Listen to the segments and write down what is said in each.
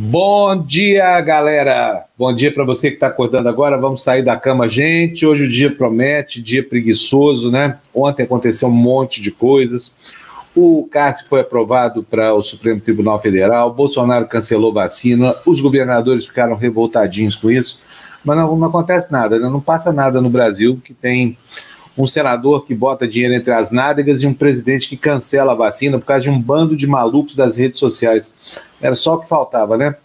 Bom dia, galera. Bom dia para você que está acordando agora. Vamos sair da cama, gente. Hoje o dia promete, dia preguiçoso, né? Ontem aconteceu um monte de coisas. O CARS foi aprovado para o Supremo Tribunal Federal. Bolsonaro cancelou vacina. Os governadores ficaram revoltadinhos com isso. Mas não, não acontece nada, né? não passa nada no Brasil que tem um senador que bota dinheiro entre as nádegas e um presidente que cancela a vacina por causa de um bando de malucos das redes sociais. Era só o que faltava, né?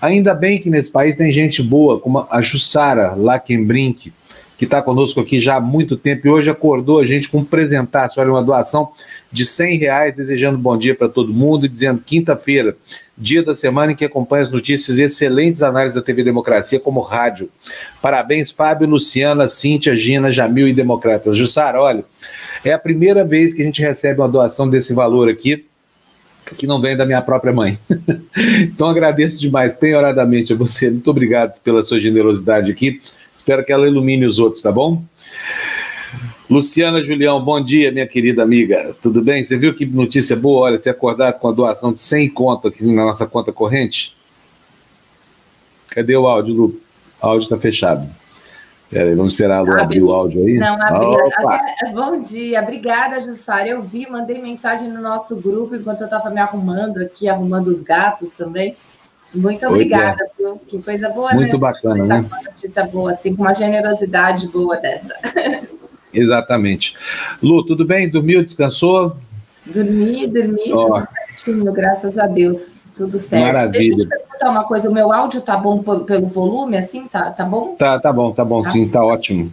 Ainda bem que nesse país tem gente boa, como a Jussara Lakenbrink, que está conosco aqui já há muito tempo e hoje acordou a gente com um presentaço, olha, uma doação de 100 reais, desejando bom dia para todo mundo e dizendo quinta-feira, dia da semana em que acompanha as notícias e excelentes análises da TV Democracia como rádio. Parabéns, Fábio, Luciana, Cíntia, Gina, Jamil e Democratas. Jussara, olha, é a primeira vez que a gente recebe uma doação desse valor aqui que não vem da minha própria mãe. então agradeço demais, penhoradamente a você. Muito obrigado pela sua generosidade aqui. Espero que ela ilumine os outros, tá bom? Luciana Julião, bom dia, minha querida amiga. Tudo bem? Você viu que notícia boa? Olha, você acordado com a doação de 100 conto aqui na nossa conta corrente? Cadê o áudio, Lu? O áudio está fechado. Peraí, vamos esperar a Lu abrir o áudio aí. Não, abri. Bom dia, obrigada, Jussara. Eu vi, mandei mensagem no nosso grupo enquanto eu estava me arrumando aqui, arrumando os gatos também. Muito obrigada, é. Que coisa boa, Muito né? bacana, né? Uma notícia boa, assim, com uma generosidade boa dessa. Exatamente. Lu, tudo bem? Dormiu, descansou? Dormi, dormi, oh. tudo certinho, graças a Deus. Tudo certo. Maravilha. Deixa eu te perguntar uma coisa, o meu áudio tá bom pelo volume, assim? Tá, tá bom? Tá, tá bom, tá bom, tá. sim, tá ótimo.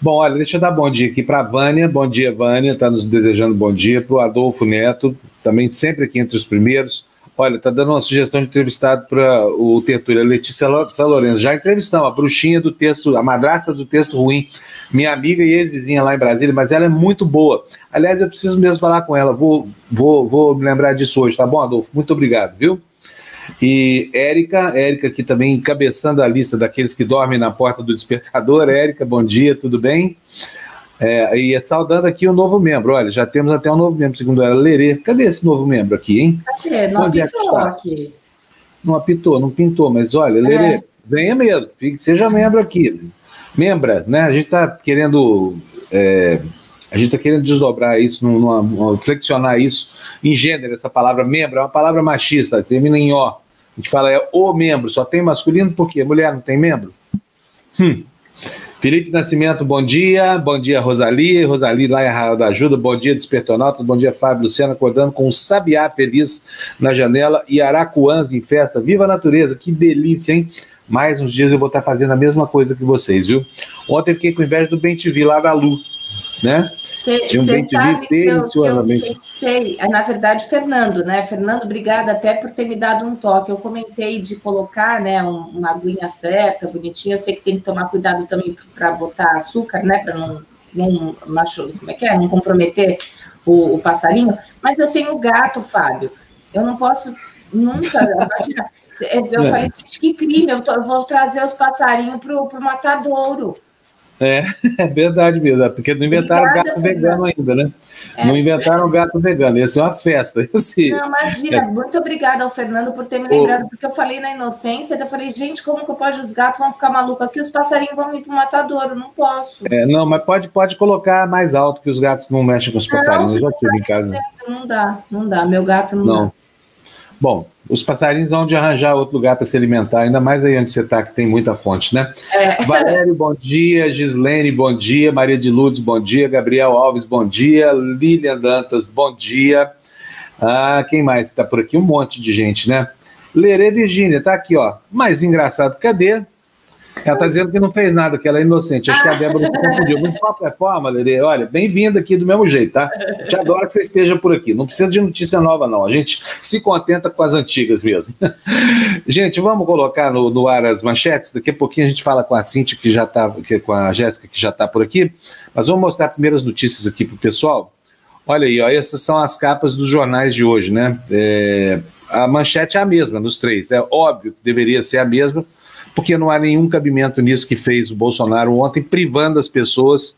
Bom, olha, deixa eu dar bom dia aqui para a Vânia. Bom dia, Vânia, tá nos desejando bom dia. Para o Adolfo Neto, também sempre aqui entre os primeiros. Olha, tá dando uma sugestão de entrevistado para o Tertúlia, Letícia Lourenço. Já entrevistamos a bruxinha do texto, a madraça do texto ruim, minha amiga e ex-vizinha lá em Brasília, mas ela é muito boa. Aliás, eu preciso mesmo falar com ela, vou, vou, vou me lembrar disso hoje, tá bom, Adolfo? Muito obrigado, viu? E Érica, Érica aqui também encabeçando a lista daqueles que dormem na porta do despertador. Érica, bom dia, tudo bem? É, e é saudando aqui o um novo membro. Olha, já temos até um novo membro, segundo ela, Lerê. Cadê esse novo membro aqui, hein? Cadê? Não Onde apitou é aqui. Não apitou, não pintou, mas olha, é. Lerê, venha mesmo, fique, seja membro aqui. Membra, né? A gente está querendo. É, a gente está querendo desdobrar isso, numa, numa, flexionar isso em gênero, essa palavra membro é uma palavra machista, termina em ó. A gente fala é o membro, só tem masculino porque mulher não tem membro? Hum. Felipe Nascimento, bom dia. Bom dia, Rosali. Rosali lá em Arraial da Ajuda. Bom dia, Despertonautas. Bom dia, Fábio Luciano, acordando com um sabiá feliz na janela e aracuãs em festa. Viva a natureza, que delícia, hein? Mais uns dias eu vou estar fazendo a mesma coisa que vocês, viu? Ontem fiquei com inveja do Bem TV lá da Lu, né? Cê, Tinha um bem sabe deliciosamente. Eu, eu pensei, é, na verdade, Fernando, né? Fernando, obrigada até por ter me dado um toque. Eu comentei de colocar, né, uma aguinha certa, bonitinha. Eu sei que tem que tomar cuidado também para botar açúcar, né, para não, não macho, como é que é? Não comprometer o, o passarinho. Mas eu tenho gato, Fábio. Eu não posso nunca. eu é. falei, que crime, eu, tô, eu, vou trazer os passarinhos para o matadouro. É, é verdade mesmo, é porque não inventaram Obrigada, gato vegano ainda, né? É. Não inventaram gato vegano, ia ser uma festa. Esse... Não, imagina, é. muito obrigada ao Fernando por ter me lembrado, porque eu falei na inocência, eu falei, gente, como que pode os gatos vão ficar malucos aqui, os passarinhos vão ir pro matadouro, não posso. É, não, mas pode, pode colocar mais alto, que os gatos não mexem com os passarinhos, não, eu já tive em casa. Não dá, não dá, meu gato não, não. dá. Bom, os passarinhos vão de arranjar outro lugar para se alimentar, ainda mais aí onde você está, que tem muita fonte, né? É. Valério, bom dia. Gislene, bom dia. Maria de Lourdes, bom dia. Gabriel Alves, bom dia. Lilian Dantas, bom dia. Ah, quem mais está por aqui? Um monte de gente, né? Lerê Virgínia, está aqui, ó. Mais engraçado, cadê? Ela está dizendo que não fez nada, que ela é inocente. Acho que a Débora se confundiu. Mas de qualquer forma, Lere, olha, bem-vinda aqui do mesmo jeito, tá? Te adoro que você esteja por aqui. Não precisa de notícia nova, não. A gente se contenta com as antigas mesmo. gente, vamos colocar no, no, ar as manchetes. Daqui a pouquinho a gente fala com a Cintia, que já está, com a Jéssica, que já está por aqui. Mas vamos mostrar primeiras notícias aqui para o pessoal. Olha aí, ó, essas são as capas dos jornais de hoje, né? É, a manchete é a mesma nos três. É óbvio que deveria ser a mesma porque não há nenhum cabimento nisso que fez o Bolsonaro ontem, privando as pessoas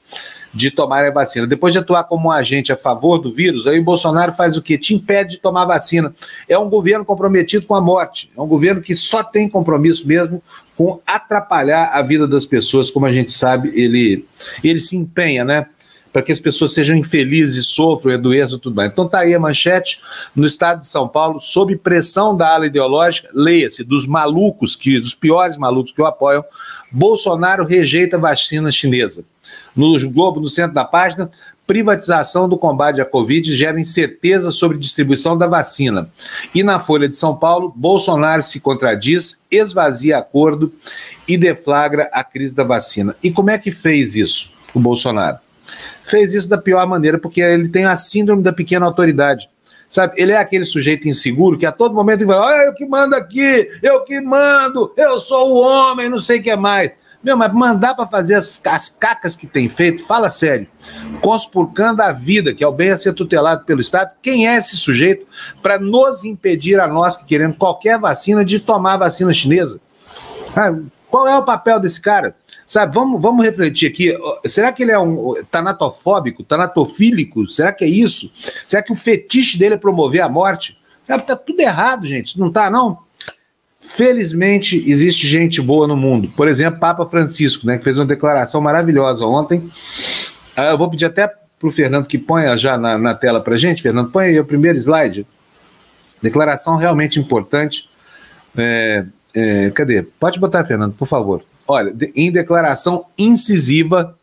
de tomarem a vacina. Depois de atuar como um agente a favor do vírus, aí o Bolsonaro faz o quê? Te impede de tomar vacina. É um governo comprometido com a morte. É um governo que só tem compromisso mesmo com atrapalhar a vida das pessoas, como a gente sabe, ele, ele se empenha, né? Para que as pessoas sejam infelizes, sofram, adoeçam tudo mais. Então tá aí a manchete no estado de São Paulo, sob pressão da ala ideológica, leia-se, dos malucos, que, dos piores malucos que o apoiam, Bolsonaro rejeita vacina chinesa. No Globo, no centro da página, privatização do combate à Covid gera incerteza sobre distribuição da vacina. E na Folha de São Paulo, Bolsonaro se contradiz, esvazia acordo e deflagra a crise da vacina. E como é que fez isso o Bolsonaro? Fez isso da pior maneira, porque ele tem a síndrome da pequena autoridade. Sabe, ele é aquele sujeito inseguro que a todo momento ele fala: ah, eu que mando aqui, eu que mando, eu sou o homem, não sei o que é mais. Meu, mas mandar para fazer as, as, cacas que tem feito, fala sério, conspurcando a vida, que é o bem a ser tutelado pelo Estado, quem é esse sujeito para nos impedir a nós que queremos qualquer vacina de tomar a vacina chinesa? Ah, qual é o papel desse cara? Sabe, vamos, vamos refletir aqui. Será que ele é um tanatofóbico, tanatofílico? Será que é isso? Será que o fetiche dele é promover a morte? Está tudo errado, gente. Não está, não? Felizmente, existe gente boa no mundo. Por exemplo, Papa Francisco, né, que fez uma declaração maravilhosa ontem. Ah, eu vou pedir até para o Fernando que ponha já na, na tela para gente. Fernando, põe aí o primeiro slide. Declaração realmente importante. É, é, cadê? Pode botar, Fernando, por favor. Olha, em declaração incisiva,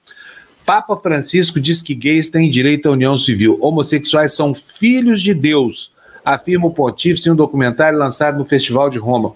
Papa Francisco diz que gays têm direito à união civil, homossexuais são filhos de Deus, afirma o pontífice em um documentário lançado no Festival de Roma.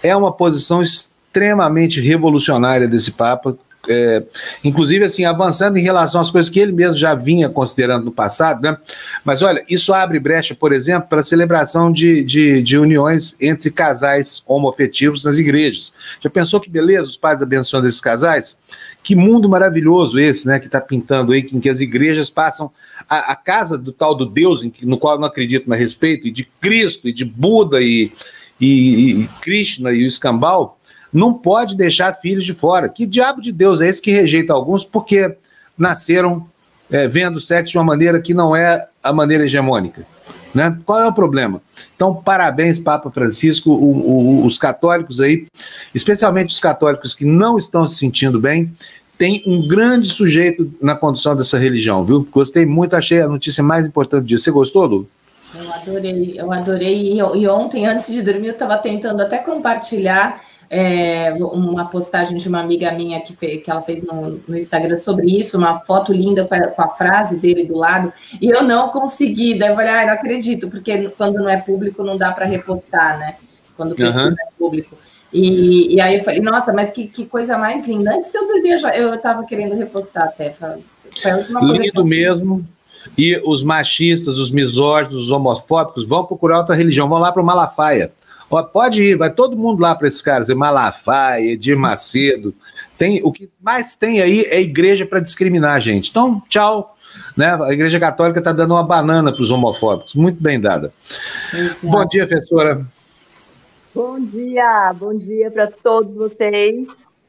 É uma posição extremamente revolucionária desse Papa, é, inclusive assim, avançando em relação às coisas que ele mesmo já vinha considerando no passado, né? Mas olha, isso abre brecha, por exemplo, para a celebração de, de, de, uniões entre casais homoafetivos nas igrejas. Já pensou que beleza os pais abençoando esses casais? Que mundo maravilhoso esse, né, que está pintando aí, em que as igrejas passam a, a casa do tal do Deus, que, no qual eu não acredito mais respeito, e de Cristo, e de Buda, e, e, e Krishna, e o escambau, não pode deixar filhos de fora. Que diabo de Deus é esse que rejeita alguns porque nasceram é, vendo sexo de uma maneira que não é a maneira hegemônica? Né? Qual é o problema? Então, parabéns, Papa Francisco, o, o, os católicos aí, especialmente os católicos que não estão se sentindo bem, tem um grande sujeito na condução dessa religião, viu? Gostei muito, achei a notícia mais importante disso. Você gostou, Lu? Eu adorei, eu adorei. E, e ontem, antes de dormir, eu estava tentando até compartilhar é, uma postagem de uma amiga minha que, fez, que ela fez no, no, Instagram sobre isso, uma foto linda com a, com a, frase dele do lado, e eu não consegui. Daí eu falei, ah, não acredito, porque quando não é público não dá para repostar, né? Quando uhum. é público. E, e, aí eu falei, nossa, mas que, que coisa mais linda. Antes de eu dormir, eu estava querendo repostar até. Foi a última coisa Lindo mesmo. E os machistas, os misóginos, os homofóbicos vão procurar outra religião, vão lá para o Malafaia. Ó, pode ir, vai todo mundo lá para esses caras, Malafaia, Edir Macedo. Tem, o que mais tem aí é igreja para discriminar, gente. Então, tchau. Né? A Igreja Católica está dando uma banana para os homofóbicos. Muito bem dada. Exato. Bom dia, professora. Bom dia, bom dia para todos vocês.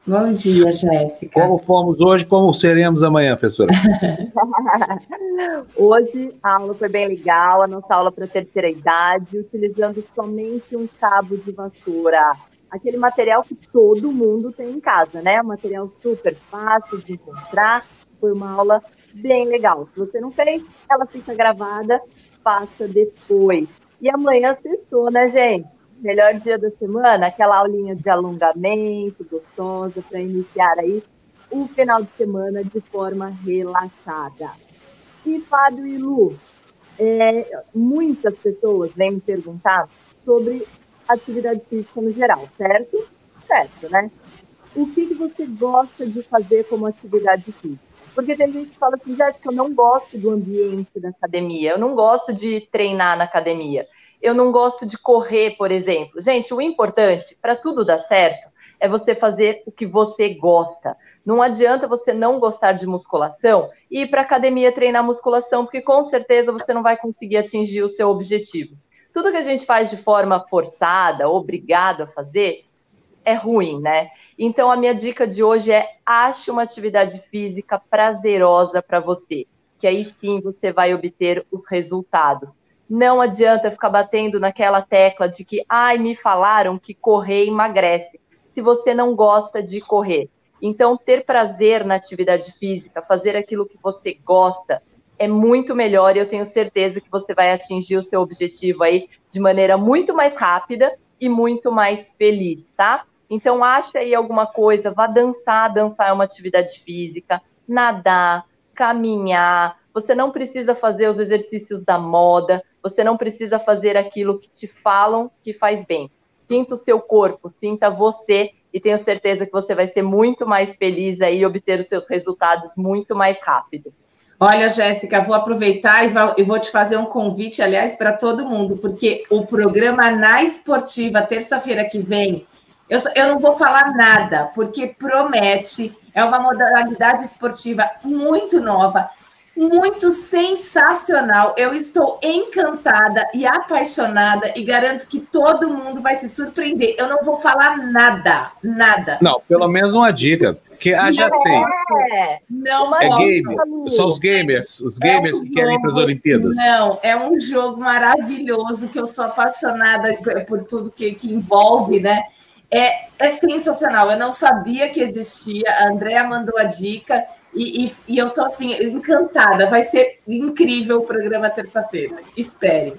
Bom dia, Jéssica. Como fomos hoje, como seremos amanhã, professora? hoje a aula foi bem legal, a nossa aula para terceira idade, utilizando somente um cabo de vassoura. Aquele material que todo mundo tem em casa, né? Um material super fácil de encontrar. Foi uma aula bem legal. Se você não fez, ela fica gravada, faça depois. E amanhã sextou, né, gente? Melhor dia da semana, aquela aulinha de alongamento gostosa para iniciar aí o final de semana de forma relaxada. E Fábio e Lu, é, muitas pessoas vêm perguntar sobre atividade física no geral, certo? Certo, né? O que, que você gosta de fazer como atividade física? Porque tem gente que fala assim, Jéssica, eu não gosto do ambiente da academia, eu não gosto de treinar na academia eu não gosto de correr, por exemplo. Gente, o importante para tudo dar certo é você fazer o que você gosta. Não adianta você não gostar de musculação e ir para academia treinar musculação, porque com certeza você não vai conseguir atingir o seu objetivo. Tudo que a gente faz de forma forçada, obrigado a fazer, é ruim, né? Então a minha dica de hoje é ache uma atividade física prazerosa para você, que aí sim você vai obter os resultados. Não adianta ficar batendo naquela tecla de que, ai, me falaram que correr emagrece, se você não gosta de correr. Então, ter prazer na atividade física, fazer aquilo que você gosta, é muito melhor e eu tenho certeza que você vai atingir o seu objetivo aí de maneira muito mais rápida e muito mais feliz, tá? Então, acha aí alguma coisa, vá dançar, dançar é uma atividade física, nadar, caminhar. Você não precisa fazer os exercícios da moda, você não precisa fazer aquilo que te falam que faz bem. Sinta o seu corpo, sinta você e tenho certeza que você vai ser muito mais feliz aí e obter os seus resultados muito mais rápido. Olha, Jéssica, vou aproveitar e vou te fazer um convite, aliás, para todo mundo, porque o programa Na Esportiva, terça-feira que vem, eu, eu não vou falar nada, porque promete, é uma modalidade esportiva muito nova, muito sensacional. Eu estou encantada e apaixonada e garanto que todo mundo vai se surpreender. Eu não vou falar nada, nada. Não, pelo menos uma dica. Que ah, já sei. É, não é game. São os gamers, os é gamers é um que querem ir para as Olimpíadas. Não, é um jogo maravilhoso que eu sou apaixonada por tudo que, que envolve, né? É, é sensacional. Eu não sabia que existia. A Andrea mandou a dica e, e, e eu tô assim, encantada. Vai ser incrível o programa terça-feira. Espere.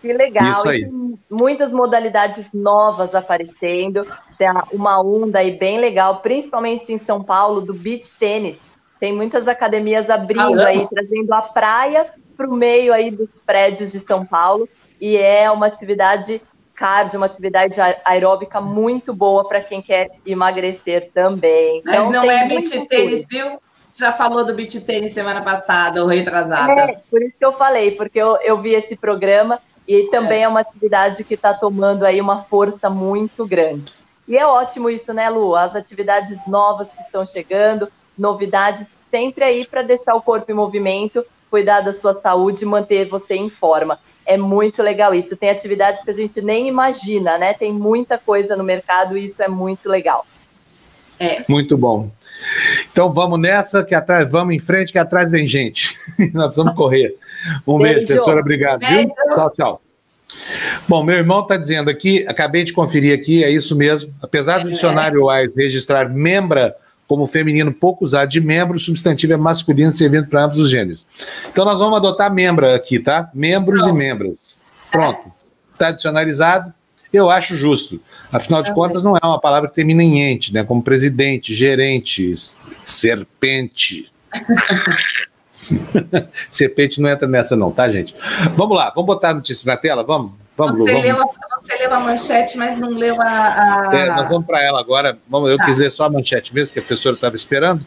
Que legal. Isso aí. muitas modalidades novas aparecendo. Tem uma onda aí bem legal, principalmente em São Paulo, do beach tênis. Tem muitas academias abrindo ah, aí, trazendo a praia para o meio aí dos prédios de São Paulo. E é uma atividade cardio, uma atividade aeróbica muito boa para quem quer emagrecer também. Mas então, não é beach tênis, viu? Já falou do beach tênis semana passada ou retrasada. É, por isso que eu falei, porque eu, eu vi esse programa e também é, é uma atividade que está tomando aí uma força muito grande. E é ótimo isso, né, Lu? As atividades novas que estão chegando, novidades sempre aí para deixar o corpo em movimento, cuidar da sua saúde e manter você em forma é muito legal isso. Tem atividades que a gente nem imagina, né? Tem muita coisa no mercado e isso é muito legal. É. Muito bom. Então vamos nessa, que atrás, vamos em frente, que atrás vem gente. Nós vamos correr. Um beijo, beijo professora. Obrigado. Beijo. Viu? Tchau, tchau. Bom, meu irmão está dizendo aqui, acabei de conferir aqui, é isso mesmo. Apesar do é. dicionário WISE registrar membra como feminino pouco usado de membro, o substantivo é masculino, servindo para ambos os gêneros. Então nós vamos adotar membra aqui, tá? Membros Pronto. e membras. Pronto. Está adicionalizado. Eu acho justo. Afinal de contas, não é uma palavra que termina em ente, né? Como presidente, gerente, serpente. serpente não entra nessa, não, tá, gente? Vamos lá, vamos botar a notícia na tela? Vamos? Vamos, você, vamos. Leu a, você leu a manchete, mas não leu a. a... É, nós vamos para ela agora. Vamos, eu tá. quis ler só a manchete mesmo, que a professora estava esperando.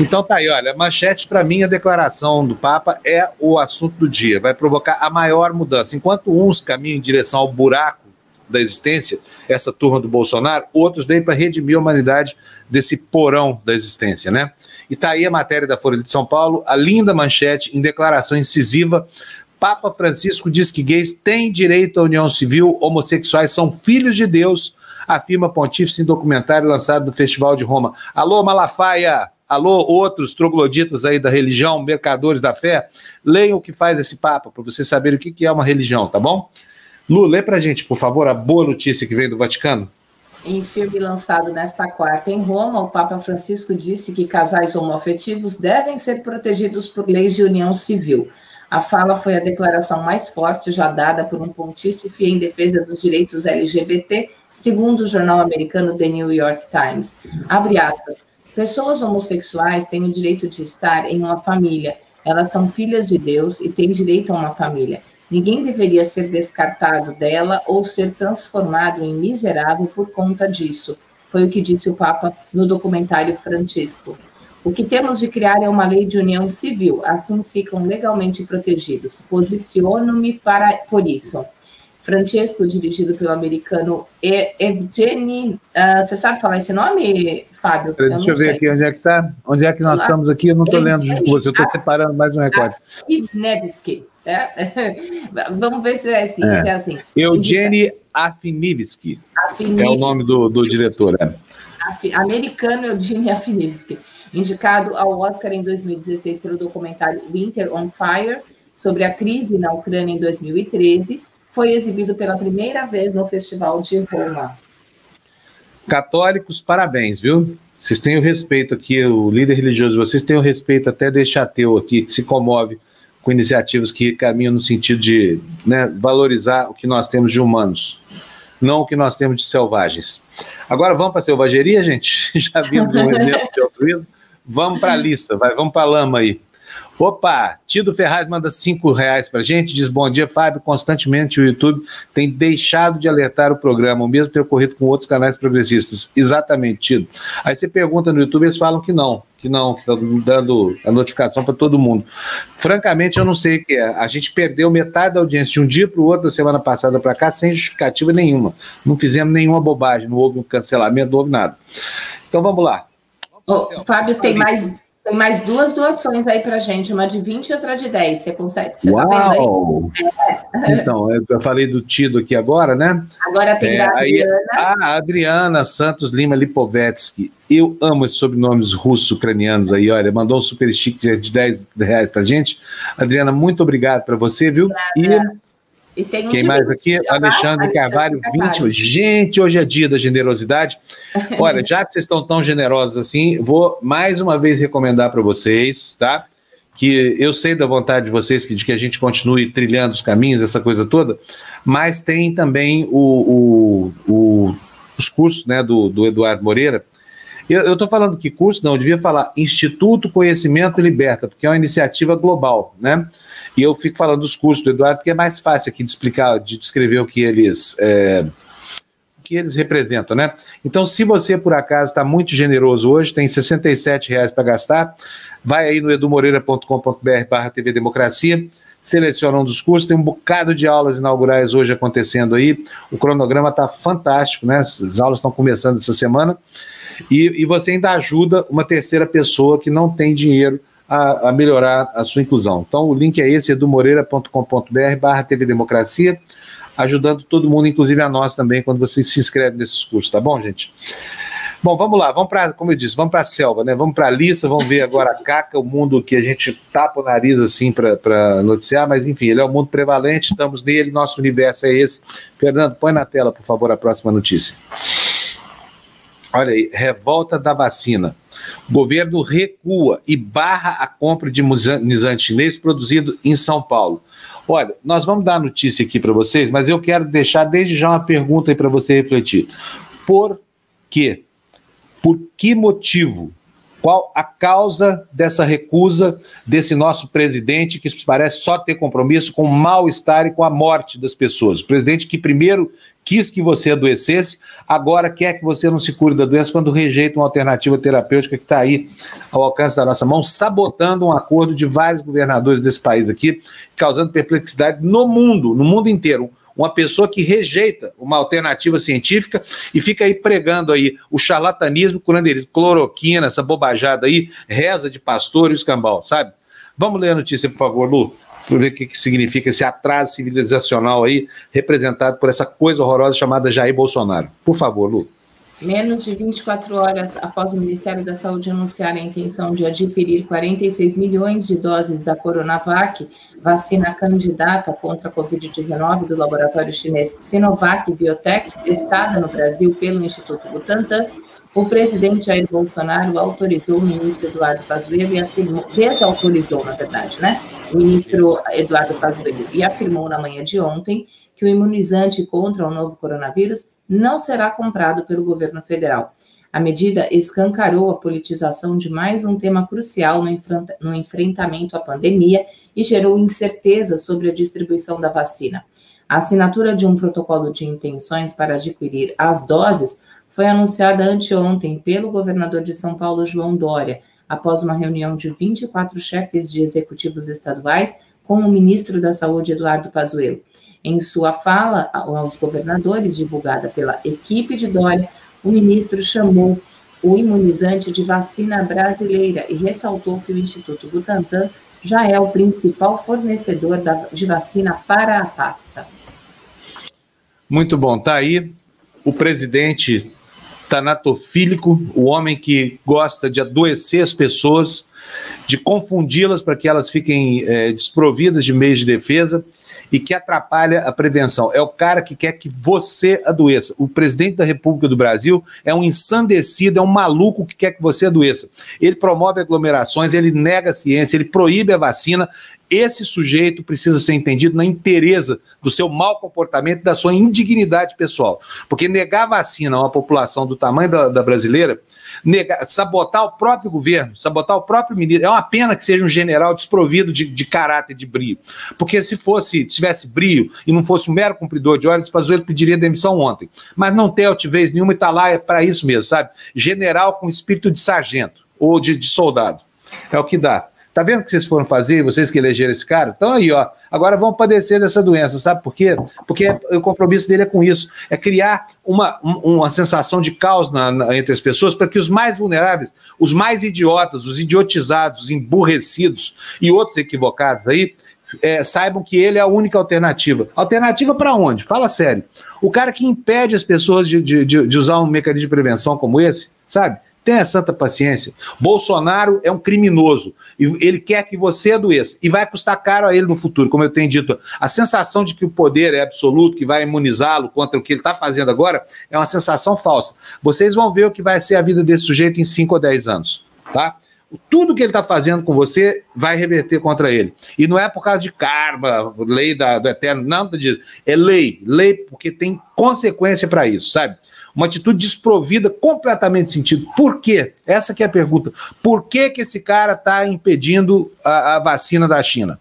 Então tá aí, olha, manchete, para mim, a declaração do Papa é o assunto do dia. Vai provocar a maior mudança. Enquanto uns caminham em direção ao buraco da existência, essa turma do Bolsonaro, outros vêm para redimir a humanidade desse porão da existência, né? E tá aí a matéria da Folha de São Paulo, a linda manchete em declaração incisiva Papa Francisco diz que gays têm direito à união civil, homossexuais são filhos de Deus, afirma Pontífice em documentário lançado no Festival de Roma. Alô, Malafaia! Alô, outros trogloditas aí da religião, mercadores da fé, leiam o que faz esse Papa, para você saber o que, é uma religião, tá bom? Lu, lê pra gente, por favor, a boa notícia que vem do Vaticano. Em filme lançado nesta quarta em Roma, o Papa Francisco disse que casais homoafetivos devem ser protegidos por leis de união civil. A fala foi a declaração mais forte já dada por um pontífice em defesa dos direitos LGBT, segundo o jornal americano The New York Times. Abre aspas. Pessoas homossexuais têm o direito de estar em uma família. Elas são filhas de Deus e têm direito a uma família. Ninguém deveria ser descartado dela ou ser transformado em miserável por conta disso. Foi o que disse o Papa no documentário Francisco. O que temos de criar é uma lei de união civil, assim ficam legalmente protegidos. Posiciono-me para por isso. Francesco, dirigido pelo americano Evgeny. Uh, você sabe falar esse nome, Fábio? Deixa eu, ver sei. aqui onde é que está. Onde é que nós estamos aqui? Eu não estou lendo de duas, eu estou separando mais um recorde. Nevsky. É? Vamos ver se é assim. É. Se é assim. Eugênio Afinivski. É o nome do, do diretor. É. Americano Eugene Afinivski, indicado ao Oscar em 2016 pelo documentário Winter on Fire, sobre a crise na Ucrânia em 2013, foi exibido pela primeira vez no Festival de Roma. Católicos, parabéns, viu? Vocês têm o respeito aqui, o líder religioso, vocês têm o respeito até deste ateu aqui, que se comove com iniciativas que caminham no sentido de né, valorizar o que nós temos de humanos, não o que nós temos de selvagens. Agora vamos para a selvageria, gente? Já vimos um exemplo de altruísmo? Vamos para a lista, vai, vamos para a lama aí. Opa, Tido Ferraz manda cinco reais para gente, diz bom dia, Fábio. Constantemente o YouTube tem deixado de alertar o programa, o mesmo tem ocorrido com outros canais progressistas. Exatamente, Tido. Aí você pergunta no YouTube, eles falam que não, que não, que estão dando a notificação para todo mundo. Francamente, eu não sei o que é. A gente perdeu metade da audiência de um dia para o outro, da semana passada para cá, sem justificativa nenhuma. Não fizemos nenhuma bobagem, não houve um cancelamento, não houve nada. Então vamos lá. O Fábio tem mais tem mais duas doações aí pra gente, uma de 20 e outra de 10. Você consegue? Você Uau! tá vendo aí? É. Então, eu falei do Tido aqui agora, né? Agora tem é, a Adriana. Aí, a Adriana Santos Lima Lipovetsky. Eu amo esses sobrenomes russos-ucranianos aí, olha. Mandou um super stick de 10 reais pra gente. Adriana, muito obrigado para você, viu? Obrigada. E e tem um Quem mais aqui? Alexandre, Alexandre Carvalho, Carvalho, 20. Gente, hoje é dia da generosidade. Olha, já que vocês estão tão generosos assim, vou mais uma vez recomendar para vocês, tá? Que eu sei da vontade de vocês que, de que a gente continue trilhando os caminhos, essa coisa toda, mas tem também o, o, o os cursos né, do, do Eduardo Moreira, eu estou falando que curso, não, eu devia falar Instituto Conhecimento Liberta, porque é uma iniciativa global, né? E eu fico falando dos cursos do Eduardo, porque é mais fácil aqui de explicar, de descrever o que eles. É, que eles representam, né? Então, se você, por acaso, está muito generoso hoje, tem R$ reais para gastar, vai aí no edumoreira.com.br barra TV Democracia, seleciona um dos cursos, tem um bocado de aulas inaugurais hoje acontecendo aí, o cronograma está fantástico, né? As aulas estão começando essa semana, e, e você ainda ajuda uma terceira pessoa que não tem dinheiro a, a, melhorar a sua inclusão. Então, o link é esse, edumoreira.com.br barra TV Democracia, ajudando todo mundo, inclusive a nós também, quando você se inscreve nesses cursos, tá bom, gente? Bom, vamos lá, vamos para, como eu disse, vamos para a selva, né? Vamos para a Lissa, vamos ver agora a Caca, o mundo que a gente tapa o nariz assim para noticiar, mas enfim, ele é o mundo prevalente, estamos nele, nosso universo é esse. Fernando, põe na tela, por favor, a próxima notícia. Olha aí, revolta da vacina. O governo recua e barra a compra de imunizante chinês produzido em São Paulo. Olha, nós vamos dar a notícia aqui para vocês, mas eu quero deixar desde já uma pergunta aí para você refletir. Por quê? Por que motivo qual a causa dessa recusa desse nosso presidente, que parece só ter compromisso com o mal-estar e com a morte das pessoas? O presidente que primeiro quis que você adoecesse, agora quer que você não se cure da doença quando rejeita uma alternativa terapêutica que está aí ao alcance da nossa mão, sabotando um acordo de vários governadores desse país aqui, causando perplexidade no mundo, no mundo inteiro. Uma pessoa que rejeita uma alternativa científica e fica aí pregando aí o charlatanismo, curando eles, cloroquina, essa bobajada aí, reza de pastor e escambau, sabe? Vamos ler a notícia, por favor, Lu, para ver o que, que significa esse atraso civilizacional aí, representado por essa coisa horrorosa chamada Jair Bolsonaro. Por favor, Lu. Menos de 24 horas após o Ministério da Saúde anunciar a intenção de adquirir 46 milhões de doses da Coronavac, vacina candidata contra a Covid-19 do laboratório chinês Sinovac Biotech, testada no Brasil pelo Instituto Butantan, o presidente Jair Bolsonaro autorizou o ministro Eduardo Pazuello e afirmou, desautorizou, na verdade, né? O ministro Eduardo Pazuello e afirmou na manhã de ontem que o imunizante contra o novo coronavírus não será comprado pelo governo federal. A medida escancarou a politização de mais um tema crucial no, enfrentamento à pandemia e gerou incerteza sobre a distribuição da vacina. A assinatura de um protocolo de intenções para adquirir as doses foi anunciada anteontem pelo governador de São Paulo, João Dória, após uma reunião de 24 chefes de executivos estaduais com o ministro da Saúde, Eduardo Pazuello. Em sua fala aos governadores, divulgada pela equipe de Dória, o ministro chamou o imunizante de vacina brasileira e ressaltou que o Instituto Butantan já é o principal fornecedor de vacina para a pasta. Muito bom, tá aí o presidente tanatofílico, o homem que gosta de adoecer as pessoas, de confundi-las para que elas fiquem é, desprovidas de meios de defesa e que atrapalha a prevenção. É o cara que quer que você adoeça. O presidente da República do Brasil é um ensandecido, é um maluco que quer que você adoeça. Ele promove aglomerações, ele nega a ciência, ele proíbe a vacina. Esse sujeito precisa ser entendido na inteireza do seu mau comportamento da sua indignidade pessoal. Porque negar vacina a uma população do tamanho da, da brasileira, negar, sabotar o próprio governo, sabotar o próprio ministro, é uma pena que seja um general desprovido de, de caráter, de brio. Porque se fosse, se tivesse brio e não fosse um mero cumpridor de ordens, Pazuello pediria demissão ontem. Mas não tem altivez nenhuma e está lá é para isso mesmo, sabe? General com espírito de sargento ou de, de soldado. É o que dá. Tá vendo o que vocês foram fazer, vocês que elegeram esse cara? Então aí, ó, agora vão padecer dessa doença, sabe por quê? Porque o compromisso dele é com isso, é criar uma, uma sensação de caos na, na, entre as pessoas para que os mais vulneráveis, os mais idiotas, os idiotizados, os emburrecidos e outros equivocados aí, é, saibam que ele é a única alternativa. Alternativa para onde? Fala sério. O cara que impede as pessoas de, de, de usar um mecanismo de prevenção como esse, sabe? Tenha santa paciência. Bolsonaro é um criminoso e ele quer que você adoeça e vai custar caro a ele no futuro, como eu tenho dito. A sensação de que o poder é absoluto, que vai imunizá-lo contra o que ele está fazendo agora, é uma sensação falsa. Vocês vão ver o que vai ser a vida desse sujeito em 5 ou 10 anos, tá? Tudo que ele está fazendo com você vai reverter contra ele. E não é por causa de karma, lei da, do eterno, nada disso. É lei, lei porque tem consequência para isso, sabe? Uma atitude desprovida completamente de sentido. Por quê? Essa que é a pergunta. Por que, que esse cara está impedindo a, a, vacina da China?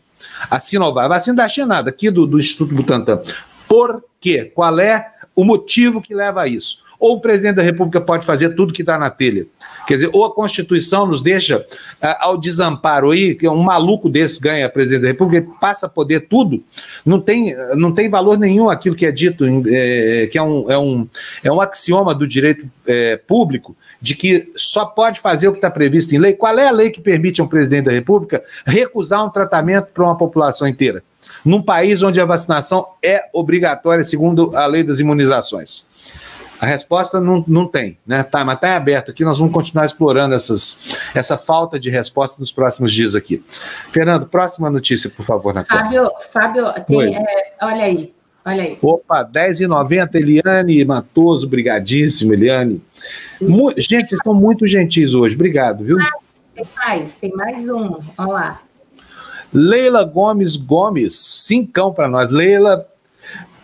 A Sinovac. A vacina da China nada, aqui do, do Instituto Butantan. Por quê? Qual é o motivo que leva a isso? Ou o presidente da República pode fazer tudo que está na telha. Quer dizer, ou a Constituição nos deixa ao desamparo aí, que um maluco desse ganha presidente da República, ele passa a poder tudo, não tem, não tem valor nenhum aquilo que é dito, é, que é um, é, um, é um axioma do direito é, público, de que só pode fazer o que está previsto em lei. Qual é a lei que permite a um presidente da República recusar um tratamento para uma população inteira? Num país onde a vacinação é obrigatória, segundo a lei das imunizações. A resposta não, não tem, né? Tá, mas está aberto aqui, nós vamos continuar explorando essas, essa falta de resposta nos próximos dias aqui. Fernando, próxima notícia, por favor, na Fábio, Fábio tem, é, olha aí, olha aí. Opa, 10,90, Eliane Matoso, brigadíssimo, Eliane. Mu gente, vocês estão muito gentis hoje, obrigado, viu? Ah, tem mais, tem mais um, olha lá. Leila Gomes Gomes, cincão para nós. Leila,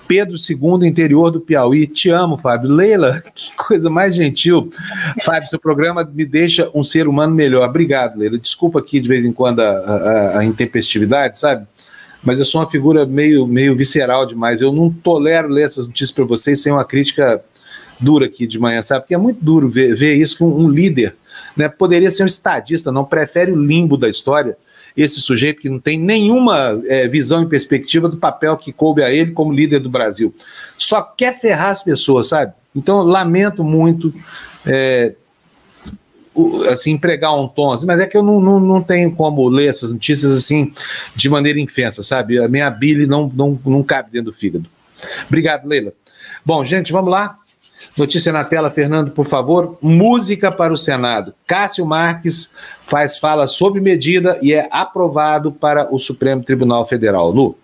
Pedro II, interior do Piauí. Te amo, Fábio. Leila, que coisa mais gentil. Fábio, seu programa me deixa um ser humano melhor. Obrigado, Leila. Desculpa aqui de vez em quando a, a, a intempestividade, sabe? Mas eu sou uma figura meio, meio visceral demais. Eu não tolero ler essas notícias para vocês sem uma crítica dura aqui de manhã, sabe? Porque é muito duro ver, ver isso com um líder. Né? Poderia ser um estadista, não prefere o limbo da história esse sujeito que não tem nenhuma é, visão e perspectiva do papel que coube a ele como líder do Brasil. Só quer ferrar as pessoas, sabe? Então, lamento muito. É, assim, empregar um tom, assim, mas é que eu não, não, não tenho como ler essas notícias assim de maneira infensa, sabe? A minha bile não, não, não cabe dentro do fígado. Obrigado, Leila. Bom, gente, vamos lá. Notícia na tela, Fernando, por favor. Música para o Senado. Cássio Marques faz fala sob medida e é aprovado para o Supremo Tribunal Federal. Lu.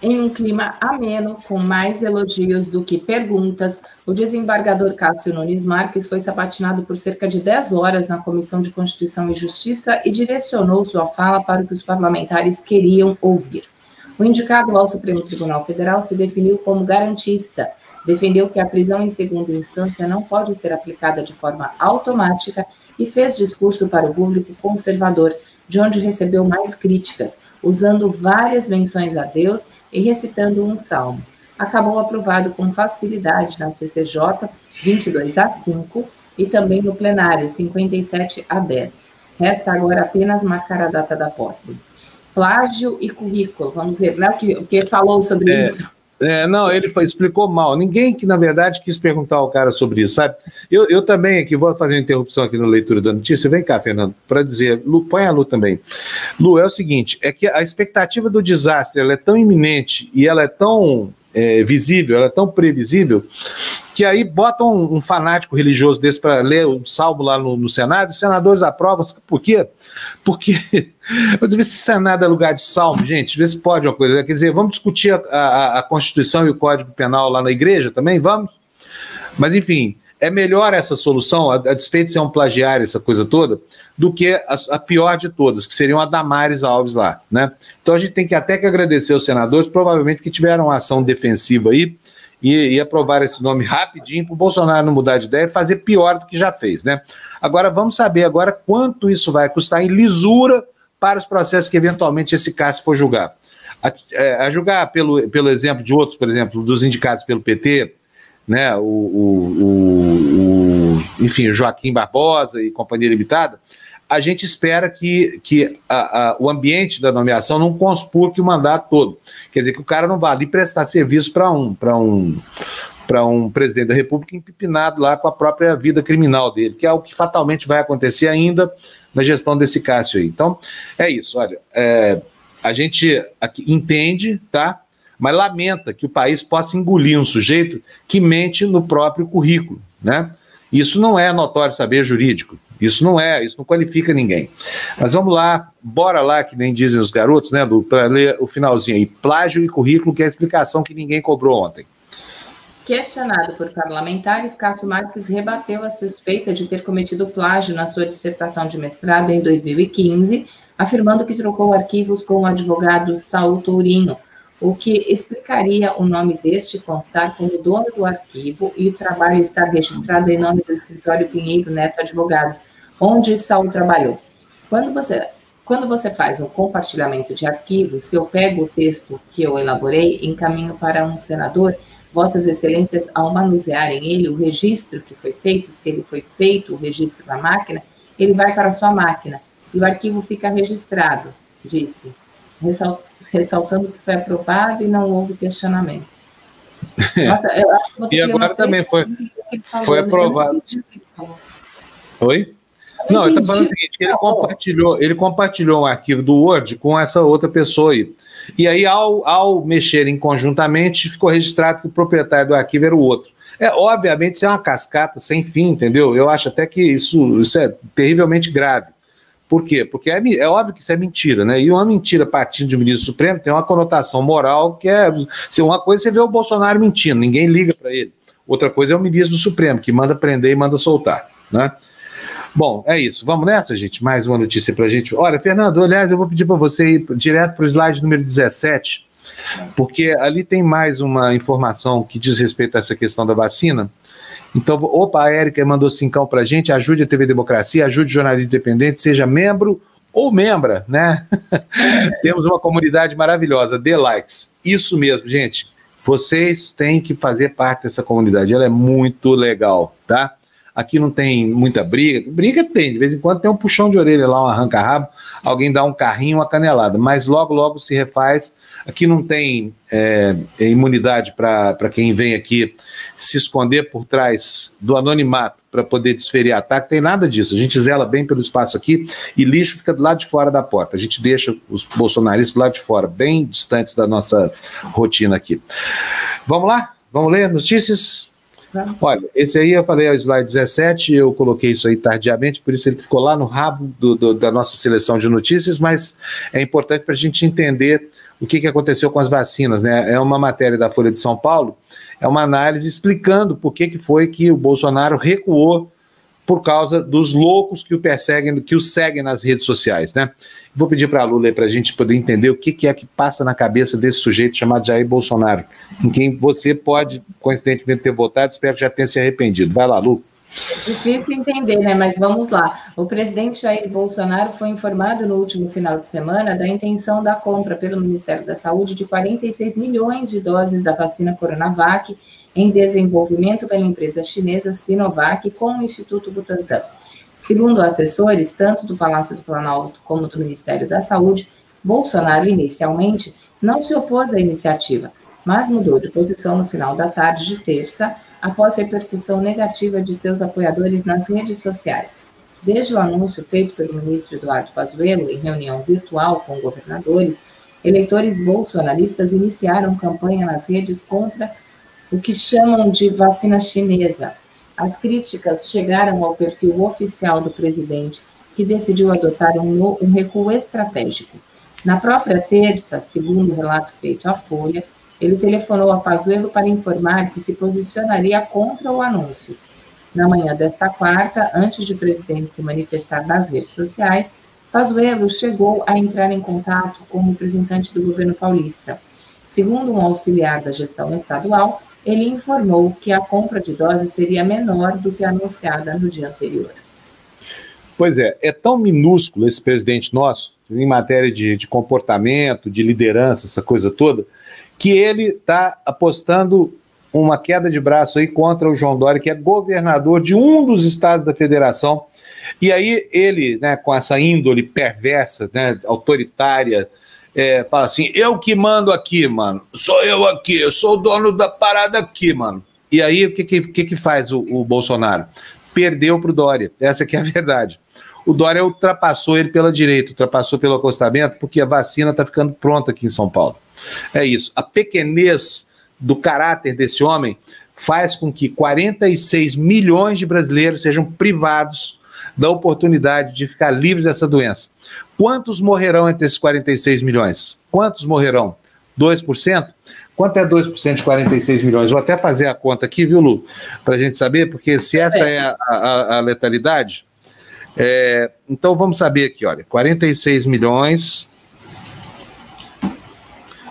Em um clima ameno, com mais elogios do que perguntas, o desembargador Cássio Nunes Marques foi sabatinado por cerca de 10 horas na Comissão de Constituição e Justiça e direcionou sua fala para o que os parlamentares queriam ouvir. O indicado ao Supremo Tribunal Federal se definiu como garantista defendeu que a prisão em segunda instância não pode ser aplicada de forma automática e fez discurso para o público conservador, de onde recebeu mais críticas, usando várias menções a Deus e recitando um salmo. Acabou aprovado com facilidade na CCJ 22 a 5 e também no plenário 57 a 10. Resta agora apenas marcar a data da posse. Plágio e currículo, vamos ver, né, o que, o que falou sobre é. isso. É, não, ele foi, explicou mal. Ninguém que, na verdade, quis perguntar ao cara sobre isso, sabe? Eu, eu também aqui vou fazer interrupção aqui na leitura da notícia. Vem cá, Fernando, para dizer. Lu, põe a Lu também. Lu, é o seguinte: é que a expectativa do desastre ela é tão iminente e ela é tão é, visível, ela é tão previsível, que aí botam um, um fanático religioso desse para ler o salmo lá no, no, Senado, os senadores aprovam. Por quê? Porque, vou dizer, se Senado é lugar de salmo, gente, vê se pode uma coisa. Quer dizer, vamos discutir a, a, a Constituição e o Código Penal lá na igreja também? Vamos? Mas, enfim, é melhor essa solução, a, a despeito de ser um plagiário, essa coisa toda, do que a, a, pior de todas, que seriam a Damares Alves lá, né? Então a gente tem que até que agradecer aos senadores, provavelmente que tiveram uma ação defensiva aí e, e aprovar esse nome rapidinho para o Bolsonaro não mudar de ideia e fazer pior do que já fez, né? Agora vamos saber agora quanto isso vai custar em lisura para os processos que eventualmente esse caso for julgar. A, é, a julgar pelo, pelo exemplo de outros, por exemplo, dos indicados pelo PT, né, o, o, o, enfim, o Joaquim Barbosa e Companhia Limitada, a gente espera que, que a, a, o ambiente da nomeação não conspurque o mandato todo. Quer dizer, que o cara não vá ali prestar serviço para um, um, um presidente da República empipinado lá com a própria vida criminal dele, que é o que fatalmente vai acontecer ainda na gestão desse Cássio aí. Então, é isso, olha, é, a gente entende, tá? mas lamenta que o país possa engolir um sujeito que mente no próprio currículo, né? Isso não é notório saber jurídico. Isso não é, isso não qualifica ninguém. Mas vamos lá, bora lá, que nem dizem os garotos, né, para ler o finalzinho aí. Plágio e currículo, que é a explicação que ninguém cobrou ontem. Questionado por parlamentares, Cássio Marques rebateu a suspeita de ter cometido plágio na sua dissertação de mestrado em 2015, afirmando que trocou arquivos com o advogado Saul Tourinho, o que explicaria o nome deste constar como dono do arquivo e o trabalho estar registrado em nome do escritório Pinheiro Neto Advogados, onde Saul trabalhou. Quando você, quando você faz um compartilhamento de arquivos, se eu pego o texto que eu elaborei, encaminho para um senador, Vossas Excelências, ao manusearem ele, o registro que foi feito, se ele foi feito, o registro na máquina, ele vai para a sua máquina e o arquivo fica registrado, disse ressaltando que foi aprovado e não houve questionamento. Nossa, eu acho que e agora também foi, foi aprovado. Oi? Não, ele está falando o seguinte: ele compartilhou, ele compartilhou um arquivo do Word com essa outra pessoa aí. E aí, ao, ao mexerem conjuntamente, ficou registrado que o proprietário do arquivo era o outro. É, obviamente, isso é uma cascata sem fim, entendeu? Eu acho até que isso, isso é terrivelmente grave. Por quê? Porque é, é, óbvio que isso é mentira, né? E uma mentira partindo de um ministro supremo tem uma conotação moral que é. Se uma coisa você vê o Bolsonaro mentindo, ninguém liga para ele. Outra coisa é o ministro do Supremo, que manda prender e manda soltar, né? Bom, é isso. Vamos nessa, gente? Mais uma notícia para a gente. Olha, Fernando, aliás, eu vou pedir para você ir direto para o slide número 17, porque ali tem mais uma informação que diz respeito a essa questão da vacina. Então, opa, a Érica mandou cincão pra gente, ajude a TV Democracia, ajude o jornalismo independente, seja membro ou membra, né? Temos uma comunidade maravilhosa, dê likes. Isso mesmo, gente. Vocês têm que fazer parte dessa comunidade, ela é muito legal, tá? Aqui não tem muita briga. Briga tem, de vez em quando tem um puxão de orelha lá, um arranca-rabo, alguém dá um carrinho, uma canelada, mas logo, logo se refaz. Aqui não tem é, imunidade para quem vem aqui se esconder por trás do anonimato para poder desferir ataque, tem nada disso. A gente zela bem pelo espaço aqui e lixo fica do lado de fora da porta. A gente deixa os bolsonaristas do lado de fora, bem distantes da nossa rotina aqui. Vamos lá? Vamos ler notícias? Olha, esse aí eu falei, é o slide 17, eu coloquei isso aí tardiamente, por isso ele ficou lá no rabo do, do, da nossa seleção de notícias, mas é importante para a gente entender o que, que aconteceu com as vacinas. Né? É uma matéria da Folha de São Paulo, é uma análise explicando por que, que foi que o Bolsonaro recuou por causa dos loucos que o perseguem, que o seguem nas redes sociais, né? Vou pedir para a Lula para a gente poder entender o que, que, é que passa na cabeça desse sujeito chamado Jair Bolsonaro, em quem você pode, coincidentemente, ter votado, espero que já tenha se arrependido. Vai lá, Lu. É difícil entender, né? Mas vamos lá. O presidente Jair Bolsonaro foi informado no último final de semana da intenção da compra pelo Ministério da Saúde de 46 milhões de doses da vacina Coronavac em desenvolvimento pela empresa chinesa Sinovac com o Instituto Butantan. Segundo assessores, tanto do Palácio do Planalto como do Ministério da Saúde, Bolsonaro inicialmente não se opôs à iniciativa, mas mudou de posição no final da tarde de terça, após repercussão negativa de seus apoiadores nas redes sociais. Desde o anúncio feito pelo ministro Eduardo Pazuello em reunião virtual com governadores, eleitores bolsonaristas iniciaram campanha nas redes contra o que chamam de vacina chinesa. As críticas chegaram ao perfil oficial do presidente, que decidiu adotar um, um recuo estratégico. Na própria terça, segundo o relato feito à Folha, ele telefonou a Pazuello para informar que se posicionaria contra o anúncio. Na manhã desta quarta, antes de o presidente se manifestar nas redes sociais, Pazuello chegou a entrar em contato com o representante do governo paulista. Segundo um auxiliar da gestão estadual, ele informou que a compra de doses seria menor do que anunciada no dia anterior. Pois é, é tão minúsculo esse presidente nosso, em matéria de, de comportamento, de liderança, essa coisa toda, que ele está apostando uma queda de braço aí contra o João Dória, que é governador de um dos estados da federação. E aí ele, né, com essa índole perversa, né, autoritária, é, fala assim: eu que mando aqui, mano, sou eu aqui, eu sou o dono da parada aqui, mano. E aí o que, que, que faz o, o Bolsonaro? Perdeu para o Dória, essa que é a verdade. O Dória ultrapassou ele pela direita, ultrapassou pelo acostamento, porque a vacina está ficando pronta aqui em São Paulo. É isso. A pequenez do caráter desse homem faz com que 46 milhões de brasileiros sejam privados da oportunidade de ficar livres dessa doença. Quantos morrerão entre esses 46 milhões? Quantos morrerão? 2%? Quanto é 2% de 46 milhões? Vou até fazer a conta aqui, viu, Lu? Para a gente saber, porque se essa é a, a, a letalidade, é, então vamos saber aqui, olha, 46 milhões,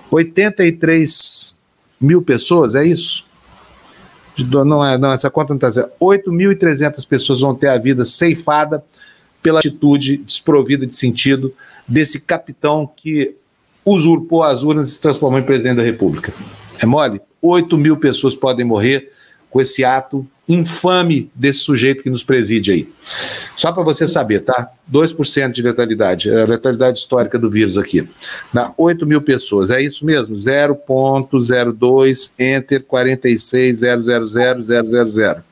83 mil pessoas, é isso? Não, é, não, essa conta não está certa. 8.300 pessoas vão ter a vida ceifada pela atitude desprovida de sentido desse capitão que usurpou as urnas e se transformou em presidente da República. É mole? 8 mil pessoas podem morrer com esse ato infame desse sujeito que nos preside aí. Só para você saber, tá? 2% de letalidade, é a letalidade histórica do vírus aqui. Dá 8 mil pessoas, é isso mesmo? 0,02 enter 4600000.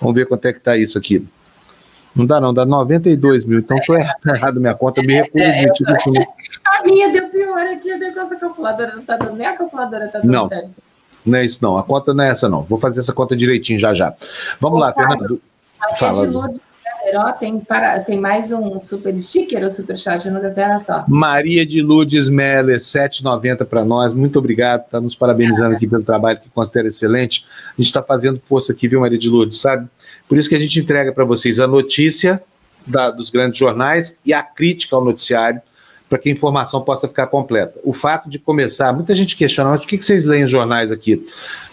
Vamos ver quanto é que tá isso aqui. Não dá não, dá 92 mil, então tô errado minha conta, me recuso é, é, A minha deu pior aqui, o negócio da calculadora não tá dando, nem a calculadora tá dando não. certo. Não é isso, não. A conta não é essa, não. Vou fazer essa conta direitinho já já. Vamos lá, Fernando. A Fala. Lourdes tem, para, tem mais um super sticker ou super chat no Gazela só? Maria de Lourdes Meller, 7,90 para nós. Muito obrigado. Está nos parabenizando aqui pelo trabalho que considera excelente. A gente está fazendo força aqui, viu, Maria de Lourdes, sabe? Por isso que a gente entrega para vocês a notícia da, dos grandes jornais e a crítica ao noticiário para que a informação possa ficar completa. O fato de começar, muita gente questiona, mas por que vocês leem jornais aqui,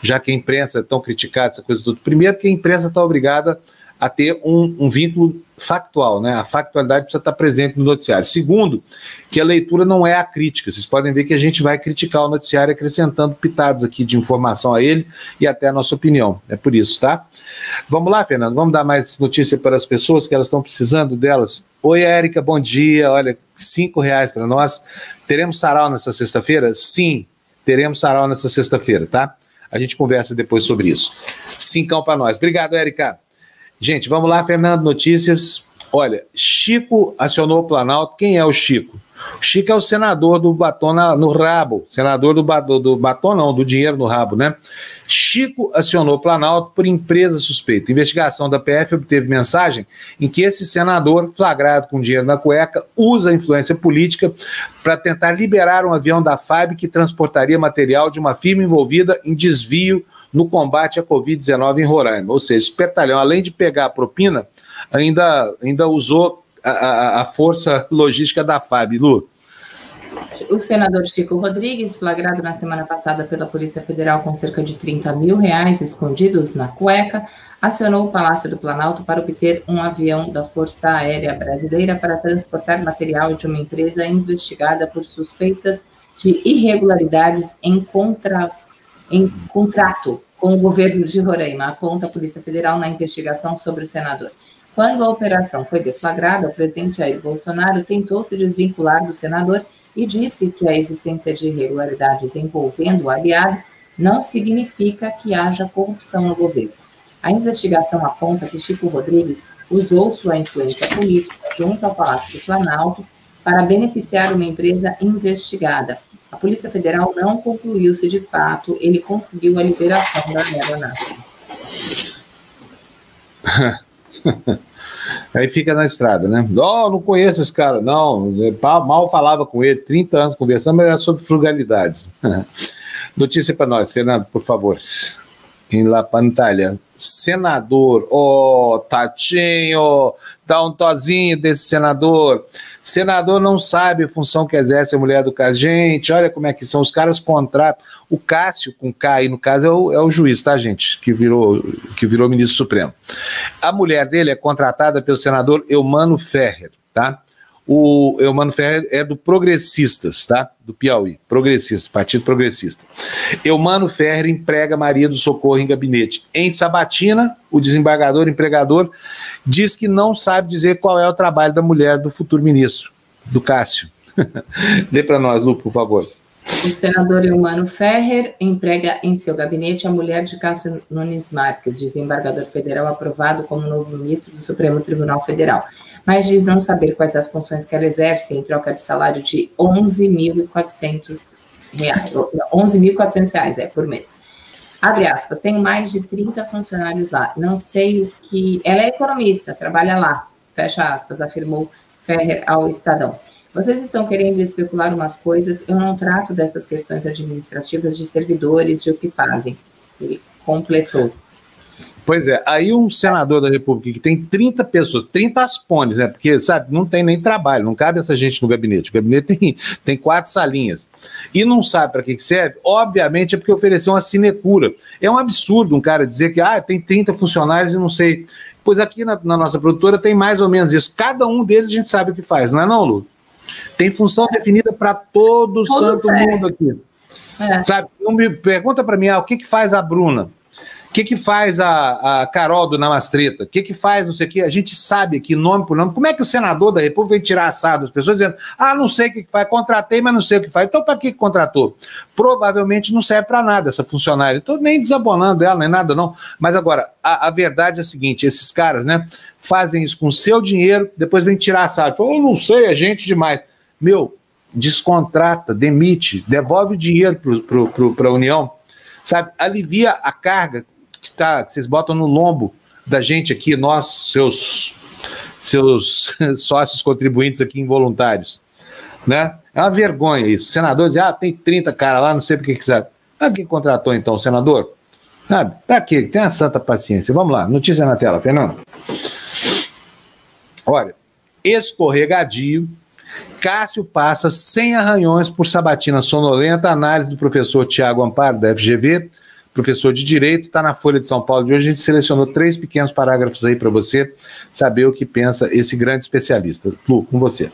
já que a imprensa é tão criticada, essa coisa tudo? Primeiro, que a imprensa está obrigada a ter um, um, vínculo factual, né? A factualidade precisa estar presente no noticiário. Segundo, que a leitura não é a crítica. Vocês podem ver que a gente vai criticar o noticiário acrescentando pitados aqui de informação a ele e até a nossa opinião. É por isso, tá? Vamos lá, Fernando, vamos dar mais notícia para as pessoas que elas estão precisando delas. Oi, Érica, bom dia. Olha, cinco reais para nós. Teremos sarau nessa sexta-feira? Sim, teremos sarau nessa sexta-feira, tá? A gente conversa depois sobre isso. Cincão para nós. Obrigado, Érica. Gente, vamos lá, Fernando, notícias. Olha, Chico acionou o Planalto. Quem é o Chico? O Chico é o senador do batom na, no rabo, senador do, do, do batom não, do dinheiro no rabo, né? Chico acionou o Planalto por empresa suspeita. Investigação da PF obteve mensagem em que esse senador, flagrado com dinheiro na cueca, usa a influência política para tentar liberar um avião da FAB que transportaria material de uma firma envolvida em desvio no combate à Covid-19 em Roraima. Ou seja, esse petalhão, além de pegar a propina, ainda, ainda usou a, a, a força logística da FAB. Lu. O senador Chico Rodrigues, flagrado na semana passada pela Polícia Federal com cerca de 30 mil reais escondidos na cueca, acionou o Palácio do Planalto para obter um avião da Força Aérea Brasileira para transportar material de uma empresa investigada por suspeitas de irregularidades em, contra, em contrato com o governo de Roraima, aponta a Polícia Federal na investigação sobre o senador. Quando a operação foi deflagrada, o presidente Jair Bolsonaro tentou se desvincular do senador e disse que a existência de irregularidades envolvendo o aliado não significa que haja corrupção no governo. A investigação aponta que Chico Rodrigues usou sua influência política junto ao Palácio do Planalto para beneficiar uma empresa investigada A Polícia Federal não concluiu se de fato ele conseguiu a liberação da aeronave. Aí fica na estrada, né? Oh, não conheço esse cara, não. Mal falava com ele, 30 anos conversando, mas era sobre frugalidades. Notícia para nós, Fernando, por favor. Em La Pantalha. Senador, ó, oh, Tatinho, dá um tozinho desse senador. Senador não sabe a função que exerce a mulher do caso. Gente, olha como é que são. Os caras contratam. O Cássio, com K aí no caso, é o, é o juiz, tá, gente? Que virou, que virou ministro supremo. A mulher dele é contratada pelo senador Eumano Ferrer, tá? O Eumano Ferrer é do Progressistas, tá? Do Piauí. Progressista, Partido Progressista. Eumano Ferrer emprega Maria do Socorro em gabinete. Em Sabatina, o desembargador, empregador, diz que não sabe dizer qual é o trabalho da mulher do futuro ministro, do Cássio. Dê para nós, Lu, por favor. O senador Eumano Ferrer emprega em seu gabinete a mulher de Cássio Nunes Marques, desembargador federal aprovado como novo ministro do Supremo Tribunal Federal mas diz não saber quais as funções que ela exerce em troca de salário de 11.400 reais, 11.400 reais é, por mês. Abre aspas, tenho mais de 30 funcionários lá, não sei o que... Ela é economista, trabalha lá, fecha aspas, afirmou Ferrer ao Estadão. Vocês estão querendo especular umas coisas, eu não trato dessas questões administrativas de servidores, de o que fazem. Ele completou. Pois é, aí um senador da República que tem 30 pessoas, 30 aspones, né? Porque, sabe, não tem nem trabalho, não cabe essa gente no gabinete. O gabinete tem, tem quatro salinhas. E não sabe para que serve, obviamente é porque ofereceu uma sinecura. É um absurdo um cara dizer que ah, tem 30 funcionários e não sei. Pois aqui na, na nossa produtora tem mais ou menos isso. Cada um deles a gente sabe o que faz, não é não, Lu? Tem função definida para todo o santo mundo aqui. É. Sabe? Não me pergunta para mim, ah, o que, que faz a Bruna? Que, que faz a, a Carol do Namastreta? O que, que faz não sei o que? A gente sabe aqui, nome por nome. Como é que o senador da República vem tirar assado das pessoas dizendo, ah, não sei o que, que faz, contratei, mas não sei o que faz. Então, para que contratou? Provavelmente não serve para nada essa funcionária. Estou nem desabonando ela, nem nada, não. Mas agora, a, a, verdade é a seguinte: esses caras, né, fazem isso com seu dinheiro, depois vem tirar assado. Eu não sei, é gente demais. Meu, descontrata, demite, devolve o dinheiro para a União, sabe? Alivia a carga que, tá, que vocês botam no lombo da gente aqui, nós, seus, seus sócios contribuintes aqui involuntários. Né? É uma vergonha isso. Senador diz, ah, tem 30 caras lá, não sei por que sabe. Ah, quem contratou então, senador? Sabe? Pra quê? Tenha santa paciência. Vamos lá, notícia na tela, Fernando. Olha, escorregadio, Cássio passa sem arranhões por sabatina sonolenta, análise do professor Tiago Amparo, da FGV, professor de Direito, está na Folha de São Paulo de hoje. A gente selecionou três pequenos parágrafos aí para você saber o que pensa esse grande especialista. Lu, com você.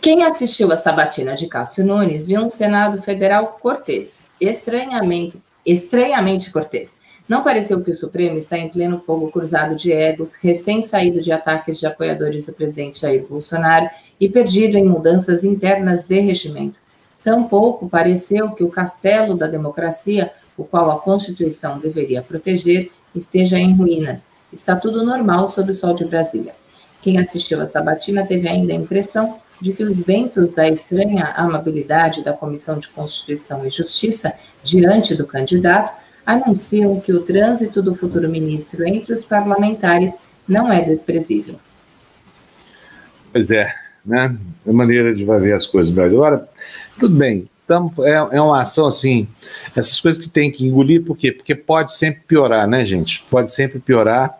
Quem assistiu a sabatina de Cássio Nunes viu um Senado Federal cortês, estranhamente, estranhamente cortês. Não pareceu que o Supremo está em pleno fogo cruzado de egos, recém-saído de ataques de apoiadores do presidente Jair Bolsonaro e perdido em mudanças internas de regimento. Tampouco pareceu que o castelo da democracia, o qual a Constituição deveria proteger, esteja em ruínas. Está tudo normal sob o sol de Brasília. Quem assistiu a sabatina teve ainda a impressão de que os ventos da estranha amabilidade da Comissão de Constituição e Justiça diante do candidato anunciam que o trânsito do futuro ministro entre os parlamentares não é desprezível. Pois é, né? É maneira de fazer as coisas. Agora, tudo bem, tamo, é, é uma ação assim, essas coisas que tem que engolir, por quê? Porque pode sempre piorar, né, gente? Pode sempre piorar,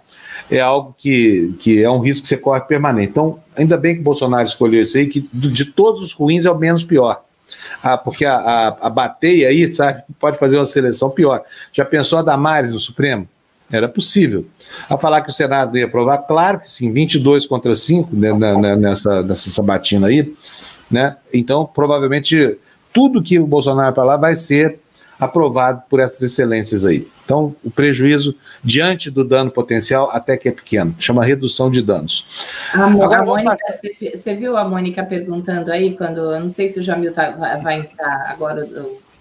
é algo que, que é um risco que você corre permanente. Então, ainda bem que o Bolsonaro escolheu isso aí, que de todos os ruins é o menos pior. Ah, porque a, a, a bateia aí, sabe, pode fazer uma seleção pior. Já pensou a Damares no Supremo? Era possível. A falar que o Senado ia aprovar, claro que sim, 22 contra 5 né, nessa, nessa sabatina aí, né? Então, provavelmente, tudo que o Bolsonaro falar vai ser aprovado por essas excelências aí. Então, o prejuízo diante do dano potencial até que é pequeno, chama redução de danos. A, Agora, a Mônica, você viu a Mônica perguntando aí, quando, eu não sei se o Jamil tá, vai entrar agora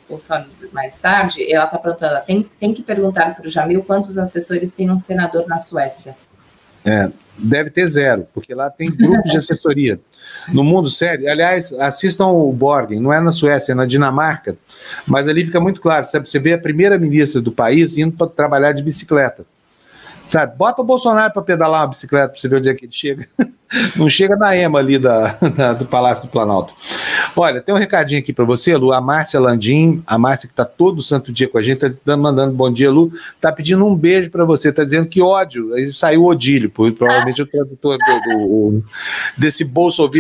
ou só mais tarde, ela está perguntando, tem, tem que perguntar para o Jamil quantos assessores tem um senador na Suécia. É, deve ter zero, porque lá tem grupos de assessoria. No mundo sério, aliás, assistam o Borgen, não é na Suécia, é na Dinamarca, mas ali fica muito claro, sabe? Você vê a primeira ministra do país indo para trabalhar de bicicleta. Sabe? Bota o Bolsonaro para pedalar uma bicicleta para você ver onde é que ele chega. Não chega na EMA ali da, da, do Palácio do Planalto. Olha, tem um recadinho aqui para você, Lu. A Márcia Landim, a Márcia que está todo santo dia com a gente, está mandando bom dia, Lu. Está pedindo um beijo para você, está dizendo que ódio. Aí saiu Odílio, provavelmente o tradutor do, do, do, desse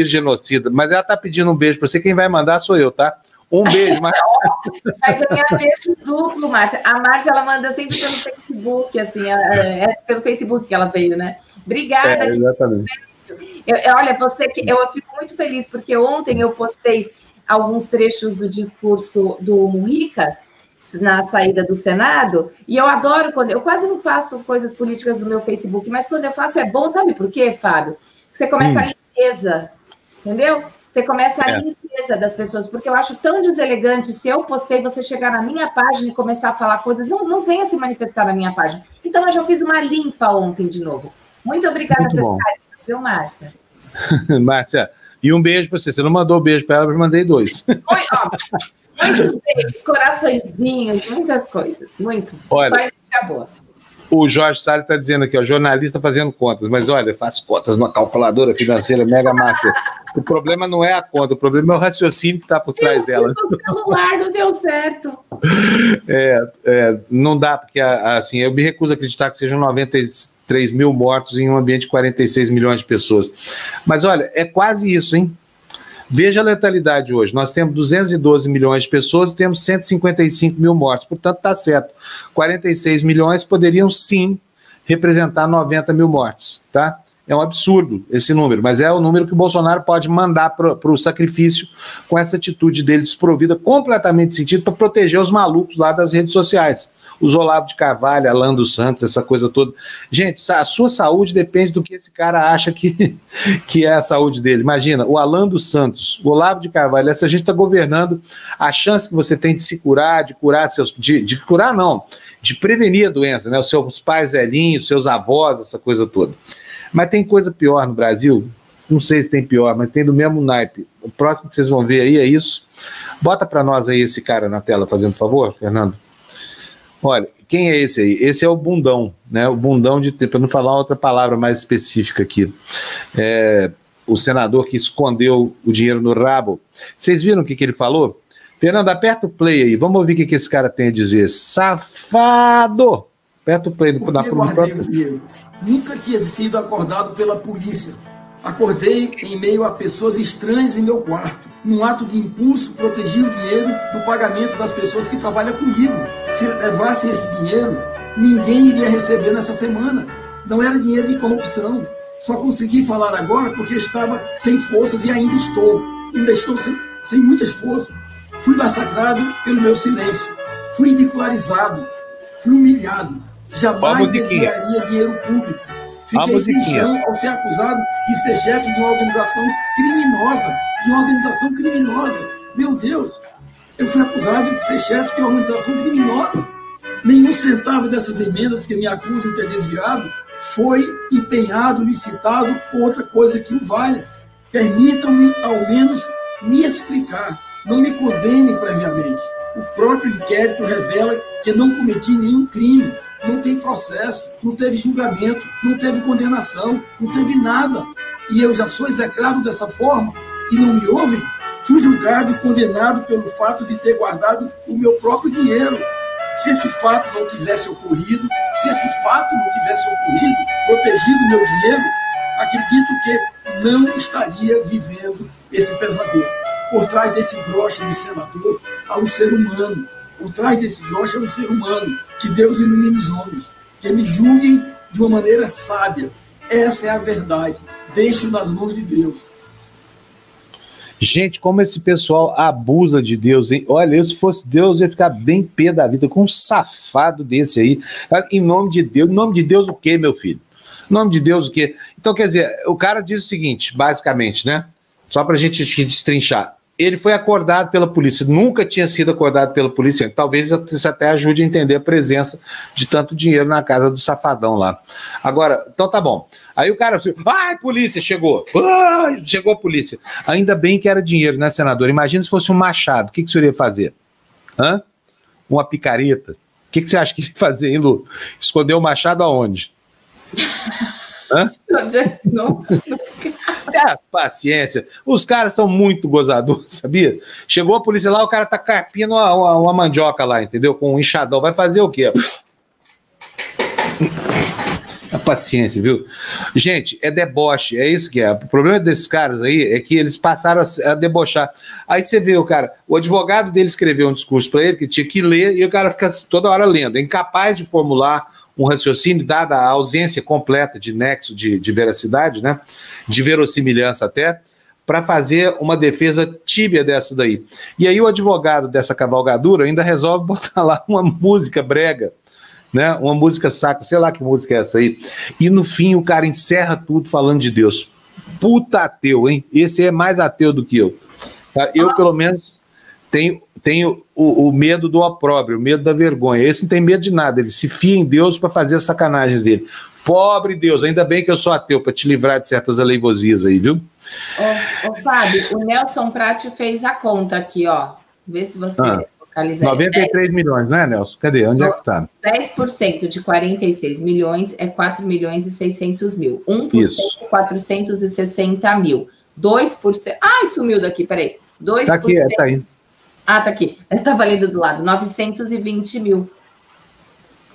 genocida. Mas ela está pedindo um beijo para você. Quem vai mandar sou eu, tá? Um beijo, Márcia. Vai ganhar beijo duplo, Márcia. A Márcia, ela manda sempre pelo Facebook, assim, é, é pelo Facebook que ela veio, né? Obrigada. É, exatamente. Eu, olha, você que eu fico muito feliz porque ontem eu postei alguns trechos do discurso do Mujica na saída do Senado e eu adoro quando eu quase não faço coisas políticas do meu Facebook, mas quando eu faço é bom, sabe por quê, Fábio? Você começa hum. a limpeza, entendeu? Você começa a é. limpeza das pessoas, porque eu acho tão deselegante se eu postei, você chegar na minha página e começar a falar coisas, não, não venha se manifestar na minha página. Então eu já fiz uma limpa ontem de novo. Muito obrigada Muito pelo carinho viu, Márcia? Márcia, e um beijo para você. Você não mandou um beijo para ela, eu mandei dois. Oi, ó, muitos beijos, coraçõezinhos, muitas coisas, muitos. Olha, Só energia boa. O Jorge Salles está dizendo aqui, ó, jornalista fazendo contas, mas olha, faz contas numa calculadora financeira mega máquina. O problema não é a conta, o problema é o raciocínio que está por trás eu dela. O celular não deu certo. É, é, não dá, porque assim, eu me recuso a acreditar que sejam 93 3 mil mortos em um ambiente de 46 milhões de pessoas. Mas olha, é quase isso, hein? Veja a letalidade hoje. Nós temos 212 milhões de pessoas e temos 155 mil mortos. Portanto, está certo. 46 milhões poderiam sim representar 90 mil mortes, tá? É um absurdo esse número, mas é o número que o Bolsonaro pode mandar para o sacrifício com essa atitude dele desprovida completamente de sentido para proteger os malucos lá das redes sociais os Olavo de Carvalho, Alan dos Santos, essa coisa toda. Gente, a sua saúde depende do que esse cara acha que, que é a saúde dele. Imagina, o Alan dos Santos, o Olavo de Carvalho, essa gente está governando, a chance que você tem de se curar, de curar seus. De, de curar, não, de prevenir a doença, né? Os seus pais velhinhos, seus avós, essa coisa toda. Mas tem coisa pior no Brasil, não sei se tem pior, mas tem do mesmo naipe. O próximo que vocês vão ver aí é isso. Bota para nós aí esse cara na tela, fazendo favor, Fernando. Olha, quem é esse aí? Esse é o bundão, né? O bundão de para não falar outra palavra mais específica aqui. É, o senador que escondeu o dinheiro no rabo. Vocês viram o que, que ele falou? Fernando, aperta o play aí. Vamos ouvir o que, que esse cara tem a dizer. Safado! Aperta o play na, no próprio. Nunca tinha sido acordado pela polícia. Acordei em meio a pessoas estranhas em meu quarto num ato de impulso, protegi o dinheiro do pagamento das pessoas que trabalham comigo. Se levassem esse dinheiro, ninguém iria receber nessa semana. Não era dinheiro de corrupção. Só consegui falar agora porque estava sem forças e ainda estou. Ainda estou sem, sem muitas forças. Fui massacrado pelo meu silêncio. Fui ridicularizado. Fui humilhado. Jamais desviaria dinheiro público. Fiquei sem chão ao ser acusado de ser chefe de uma organização criminosa de uma organização criminosa. Meu Deus, eu fui acusado de ser chefe de uma organização criminosa. Nenhum centavo dessas emendas que me acusam de ter desviado foi empenhado, licitado por outra coisa que não valha. Permitam-me, ao menos, me explicar. Não me condenem previamente. O próprio inquérito revela que não cometi nenhum crime. Não tem processo, não teve julgamento, não teve condenação, não teve nada. E eu já sou execrado dessa forma e não me ouvem, fui julgado e condenado pelo fato de ter guardado o meu próprio dinheiro. Se esse fato não tivesse ocorrido, se esse fato não tivesse ocorrido, protegido meu dinheiro, acredito que não estaria vivendo esse pesadelo. Por trás desse broche de senador há um ser humano. Por trás desse broche há um ser humano. Que Deus ilumine os homens. Que me julguem de uma maneira sábia. Essa é a verdade. Deixo nas mãos de Deus. Gente, como esse pessoal abusa de Deus, hein? Olha, eu, se fosse Deus, eu ia ficar bem pé da vida com um safado desse aí. Em nome de Deus. Em nome de Deus, o quê, meu filho? Em nome de Deus, o quê? Então, quer dizer, o cara diz o seguinte, basicamente, né? Só pra gente destrinchar. Ele foi acordado pela polícia, nunca tinha sido acordado pela polícia. Talvez isso até ajude a entender a presença de tanto dinheiro na casa do safadão lá. Agora, então tá bom. Aí o cara assim, ai, polícia, chegou. Chegou a polícia. Ainda bem que era dinheiro, né, senador? Imagina se fosse um machado, o que, que o senhor ia fazer? Hã? Uma picareta? O que, que você acha que ia fazer, hein, Lu? Esconder o machado aonde? Hã? Não, não. É, paciência. Os caras são muito gozadores, sabia? Chegou a polícia lá, o cara tá carpindo uma, uma, uma mandioca lá, entendeu? Com um enxadão. Vai fazer o quê? A paciência, viu? Gente, é deboche, é isso que é. O problema desses caras aí é que eles passaram a, a debochar. Aí você vê o cara, o advogado dele escreveu um discurso para ele que tinha que ler e o cara fica toda hora lendo, é incapaz de formular um raciocínio, dada a ausência completa de nexo de, de veracidade, né? de verossimilhança até, para fazer uma defesa tíbia dessa daí. E aí o advogado dessa cavalgadura ainda resolve botar lá uma música brega, né? Uma música saco, sei lá que música é essa aí. E no fim o cara encerra tudo falando de Deus. Puta ateu, hein? Esse é mais ateu do que eu. Tá? Eu, pelo menos, tenho, tenho o, o, medo do opróbrio, o medo da vergonha. Esse não tem medo de nada, ele se fia em Deus para fazer as sacanagens dele. Pobre Deus, ainda bem que eu sou ateu para te livrar de certas aleivosias aí, viu? Ô, ô, Fábio, o Nelson Prati fez a conta aqui, ó. Vê se você ah, localiza 93 aí. milhões, não é, Nelson? Cadê? Onde é que tá? 10% de 46 milhões é 4 milhões e 600 mil. 1% Isso. 460 mil. 2%. Ai, sumiu daqui, peraí. 2%. Tá aqui, é, tá aí. Ah, tá aqui. Estava lendo do lado. 920 mil.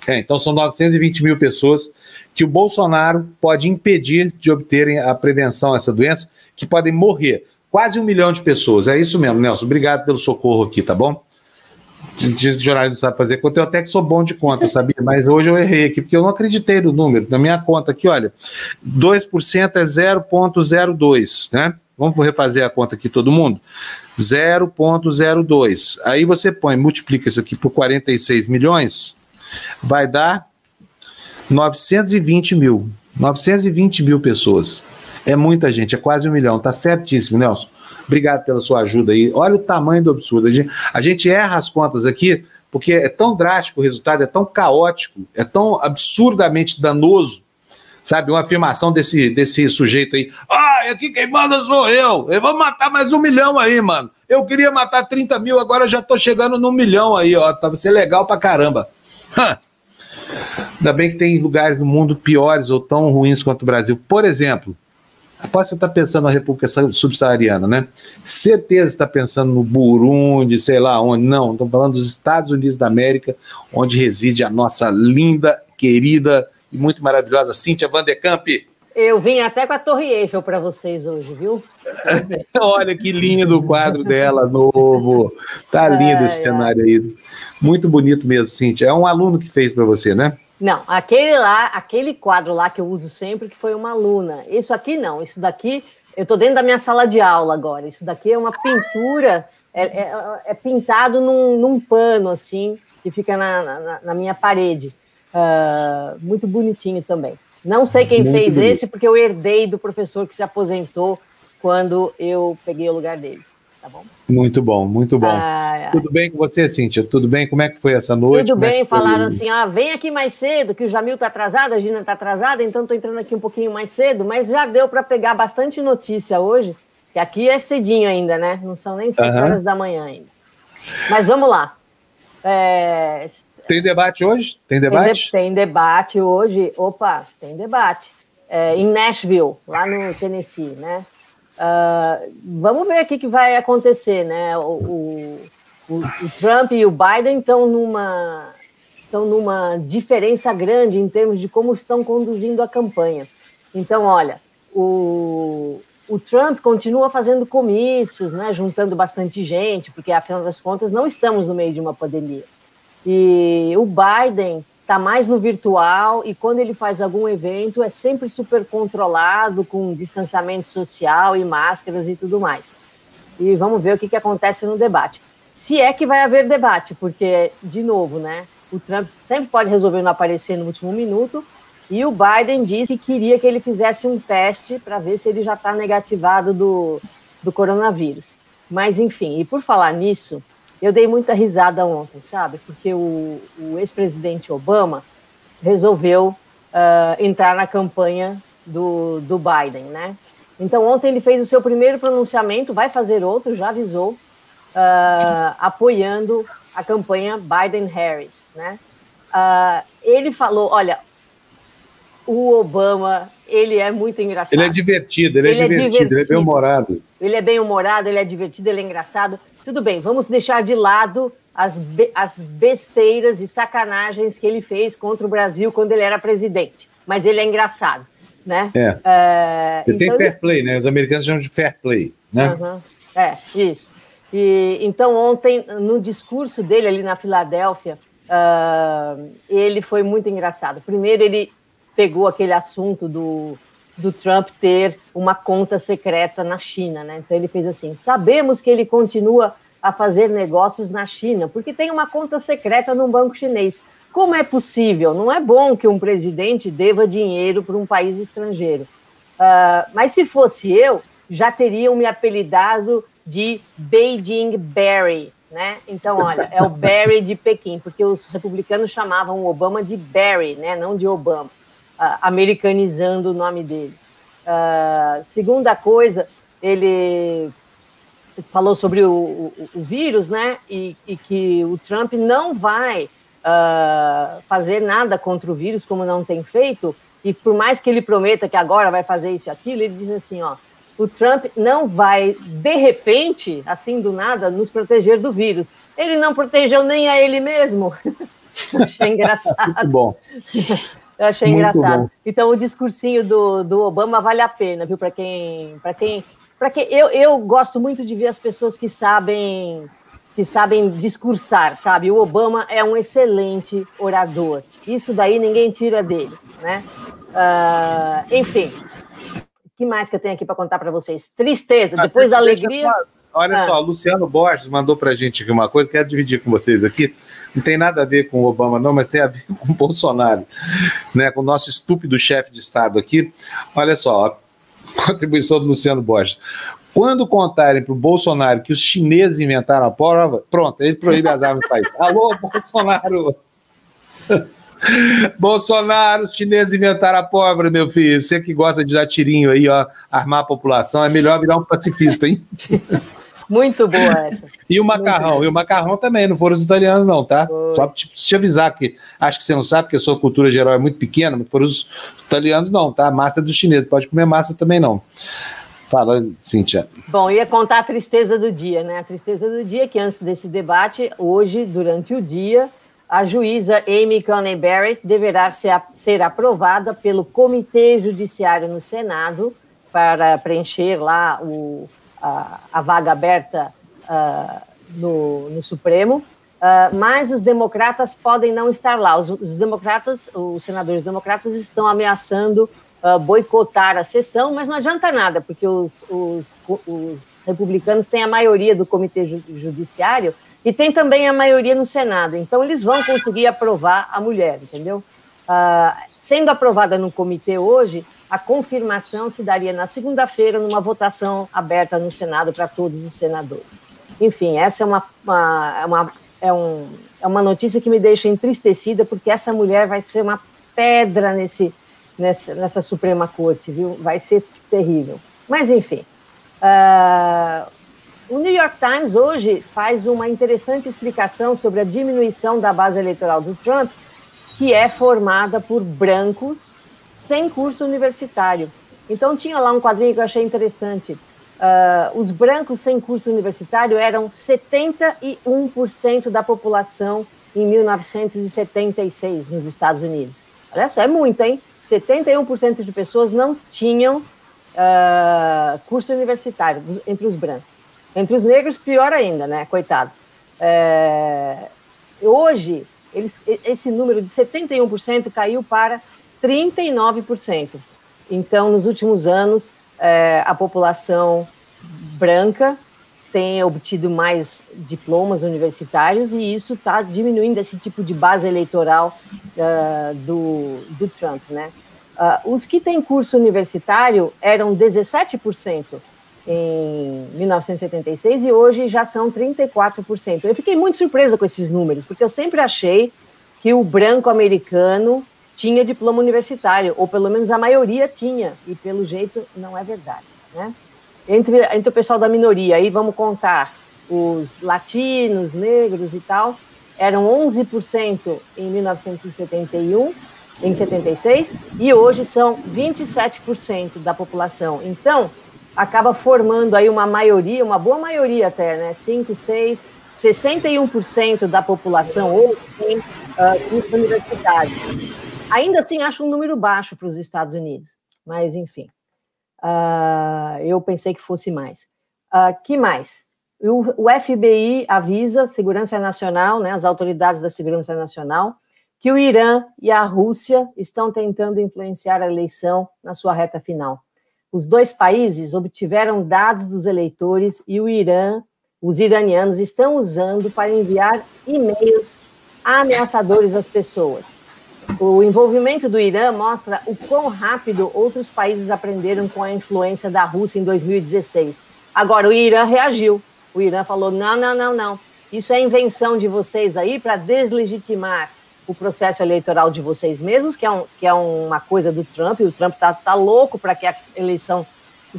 É, então são 920 mil pessoas que o Bolsonaro pode impedir de obterem a prevenção a essa doença, que podem morrer. Quase um milhão de pessoas. É isso mesmo, Nelson. Obrigado pelo socorro aqui, tá bom? Diz que jornalista sabe fazer conta, eu até que sou bom de conta, sabia? Mas hoje eu errei aqui, porque eu não acreditei no número. Na minha conta aqui, olha, 2% é 0,02, né? Vamos refazer a conta aqui, todo mundo? 0,02. Aí você põe, multiplica isso aqui por 46 milhões, vai dar 920 mil. 920 mil pessoas. É muita gente, é quase um milhão. Tá certíssimo, Nelson. Obrigado pela sua ajuda aí. Olha o tamanho do absurdo. A gente, a gente erra as contas aqui porque é tão drástico o resultado, é tão caótico, é tão absurdamente danoso sabe? Uma afirmação desse, desse sujeito aí. Ah, aqui quem manda sou eu. Eu vou matar mais um milhão aí, mano. Eu queria matar 30 mil, agora já tô chegando no milhão aí, ó. Tá, ser legal pra caramba. Ainda bem que tem lugares no mundo piores ou tão ruins quanto o Brasil. Por exemplo, após você estar tá pensando na República Subsaariana, né? Certeza está pensando no Burundi, sei lá onde. Não, estou falando dos Estados Unidos da América, onde reside a nossa linda, querida e muito maravilhosa Cíntia Vanderkamp. Eu vim até com a Torre Eiffel para vocês hoje, viu? Olha que lindo o quadro dela, novo. Tá lindo esse cenário aí. Muito bonito mesmo, Cíntia. É um aluno que fez para você, né? Não, aquele lá, aquele quadro lá que eu uso sempre, que foi uma aluna. Isso aqui não, isso daqui, eu estou dentro da minha sala de aula agora. Isso daqui é uma pintura, é, é, é pintado num, num, pano, assim, que fica na, na, na minha parede. Uh, muito bonitinho também. Não sei quem muito fez bonito. esse, porque eu herdei do professor que se aposentou quando eu peguei o lugar dele. Tá bom? Muito bom, muito bom. Tudo bem com você, Cíntia? Tudo bem? Como é que foi essa noite? Tudo Como é bem, é falaram assim: ah, vem aqui mais cedo, que o Jamil está atrasado, a Gina está atrasada, então estou entrando aqui um pouquinho mais cedo, mas já deu para pegar bastante notícia hoje, que aqui é cedinho ainda, né? Não são nem 5 uhum. horas da manhã ainda. Mas vamos lá. É, tem debate hoje? Tem debate? Tem, de, tem debate hoje. Opa, tem debate. É, em Nashville, lá no Tennessee, né? Uh, vamos ver o que, vai acontecer, né? O, o, o, o Trump e o Biden estão numa, estão numa diferença grande em termos de como estão conduzindo a campanha. Então, olha, o, o Trump continua fazendo comícios, né, juntando bastante gente, porque afinal das contas não estamos no meio de uma pandemia. E o Biden está mais no virtual e quando ele faz algum evento é sempre super controlado, com distanciamento social e máscaras e tudo mais. E vamos ver o que, que acontece no debate. Se é que vai haver debate, porque, de novo, né, o Trump sempre pode resolver não aparecer no último minuto, e o Biden disse que queria que ele fizesse um teste para ver se ele já está negativado do, do coronavírus. Mas, enfim, e por falar nisso, eu dei muita risada ontem, sabe? Porque o, o ex-presidente Obama resolveu uh, entrar na campanha do, do Biden, né? Então, ontem ele fez o seu primeiro pronunciamento, vai fazer outro, já avisou, uh, apoiando a campanha Biden-Harris, né? Uh, ele falou, olha, o Obama, ele é muito engraçado. Ele é divertido, ele, é ele é, divertido, é divertido, ele é bem humorado. Ele é bem humorado, ele é divertido, ele é engraçado. Tudo bem, vamos deixar de lado as, be as besteiras e sacanagens que ele fez contra o Brasil quando ele era presidente. Mas ele é engraçado, né? É. é ele então, tem fair play, né? Os americanos chamam de fair play, né? Uhum. É, isso. E, então, ontem, no discurso dele ali na Filadélfia, uh, ele foi muito engraçado. Primeiro, ele pegou aquele assunto do, do Trump ter uma conta secreta na China, né? Então ele fez assim: sabemos que ele continua a fazer negócios na China, porque tem uma conta secreta num banco chinês. Como é possível? Não é bom que um presidente deva dinheiro para um país estrangeiro. Uh, mas se fosse eu, já teriam me apelidado de Beijing Barry, né? Então, olha, é o Barry de Pequim, porque os republicanos chamavam o Obama de Barry, né? Não de Obama uh, americanizando o nome dele. Uh, segunda coisa, ele falou sobre o, o, o vírus, né? E, e, que o Trump não vai uh, fazer nada contra o vírus, como não tem feito. E por mais que ele prometa que agora vai fazer isso e aquilo, ele diz assim: ó, o Trump não vai, de repente, assim do nada, nos proteger do vírus. Ele não protegeu nem a ele mesmo. Achei engraçado. Muito bom. Eu achei Muito engraçado. Bom. Então, o discursinho do, do Obama vale a pena, viu? Para quem. Para quem. Para quem eu, eu gosto muito de ver as pessoas que sabem que sabem discursar, sabe? O Obama é um excelente orador. Isso daí ninguém tira dele, né? Uh, enfim, o que mais que eu tenho aqui para contar para vocês? Tristeza, depois da alegria. Olha ah. só, Luciano Borges mandou para a gente aqui uma coisa, quero dividir com vocês aqui. Não tem nada a ver com o Obama, não, mas tem a ver com o Bolsonaro, né? Com o nosso estúpido chefe de Estado aqui. Olha só, contribuição do Luciano Borges. Quando contarem para o Bolsonaro que os chineses inventaram a prova, pronto, ele proíbe as armas do país. Alô, Bolsonaro! Bolsonaro, os chineses inventaram a pólvora, meu filho. Você que gosta de dar tirinho aí, ó, armar a população, é melhor virar um pacifista, hein? Muito boa essa. e o macarrão, e o macarrão também, não foram os italianos, não, tá? Foi. Só tipo, te avisar, que acho que você não sabe, porque a sua cultura geral é muito pequena, não foram os italianos, não, tá? Massa é dos chineses, pode comer massa também, não. Fala, Cíntia. Bom, ia contar a tristeza do dia, né? A tristeza do dia que antes desse debate, hoje, durante o dia, a juíza Amy Coney Barrett deverá ser, ser aprovada pelo Comitê Judiciário no Senado para preencher lá o, a, a vaga aberta uh, no, no, Supremo, uh, mas os democratas podem não estar lá. Os, os democratas, os senadores democratas estão ameaçando uh, boicotar a sessão, mas não adianta nada, porque os, os, os republicanos têm a maioria do Comitê Judiciário e tem também a maioria no Senado. Então, eles vão conseguir aprovar a mulher, entendeu? Uh, sendo aprovada no comitê hoje, a confirmação se daria na segunda-feira, numa votação aberta no Senado para todos os senadores. Enfim, essa é uma, uma, é uma, é, um, é uma notícia que me deixa entristecida, porque essa mulher vai ser uma pedra nesse, nessa, nessa Suprema Corte, viu? Vai ser terrível. Mas, enfim. Uh, o New York Times hoje faz uma interessante explicação sobre a diminuição da base eleitoral do Trump que é formada por brancos sem curso universitário. Então, tinha lá um quadrinho que eu achei interessante. Uh, os brancos sem curso universitário eram 71% da população em 1976 nos Estados Unidos. Olha só, é muito, hein? 71% de pessoas não tinham uh, curso universitário entre os brancos. Entre os negros, pior ainda, né? Coitados. Uh, hoje, eles, esse número de 71% caiu para 39%. Então, nos últimos anos, é, a população branca tem obtido mais diplomas universitários e isso está diminuindo esse tipo de base eleitoral uh, do, do Trump, né? Uh, os que têm curso universitário eram 17% em 1976 e hoje já são 34%. Eu fiquei muito surpresa com esses números, porque eu sempre achei que o branco americano tinha diploma universitário, ou pelo menos a maioria tinha, e pelo jeito não é verdade. Né? Entre, entre o pessoal da minoria, aí vamos contar os latinos, negros e tal, eram 11% em 1971, em 76, e hoje são 27% da população. Então, acaba formando aí uma maioria, uma boa maioria até, né? 5, 6, 61% da população hoje tem uh, curso universitário. Ainda assim, acho um número baixo para os Estados Unidos, mas enfim. Uh, eu pensei que fosse mais. Uh, que mais? O, o FBI avisa, Segurança Nacional, né, as autoridades da Segurança Nacional, que o Irã e a Rússia estão tentando influenciar a eleição na sua reta final. Os dois países obtiveram dados dos eleitores e o Irã, os iranianos estão usando para enviar e-mails ameaçadores às pessoas. O envolvimento do Irã mostra o quão rápido outros países aprenderam com a influência da Rússia em 2016. Agora, o Irã reagiu. O Irã falou: não, não, não, não. Isso é invenção de vocês aí para deslegitimar o processo eleitoral de vocês mesmos, que é, um, que é uma coisa do Trump, e o Trump está tá louco para que a eleição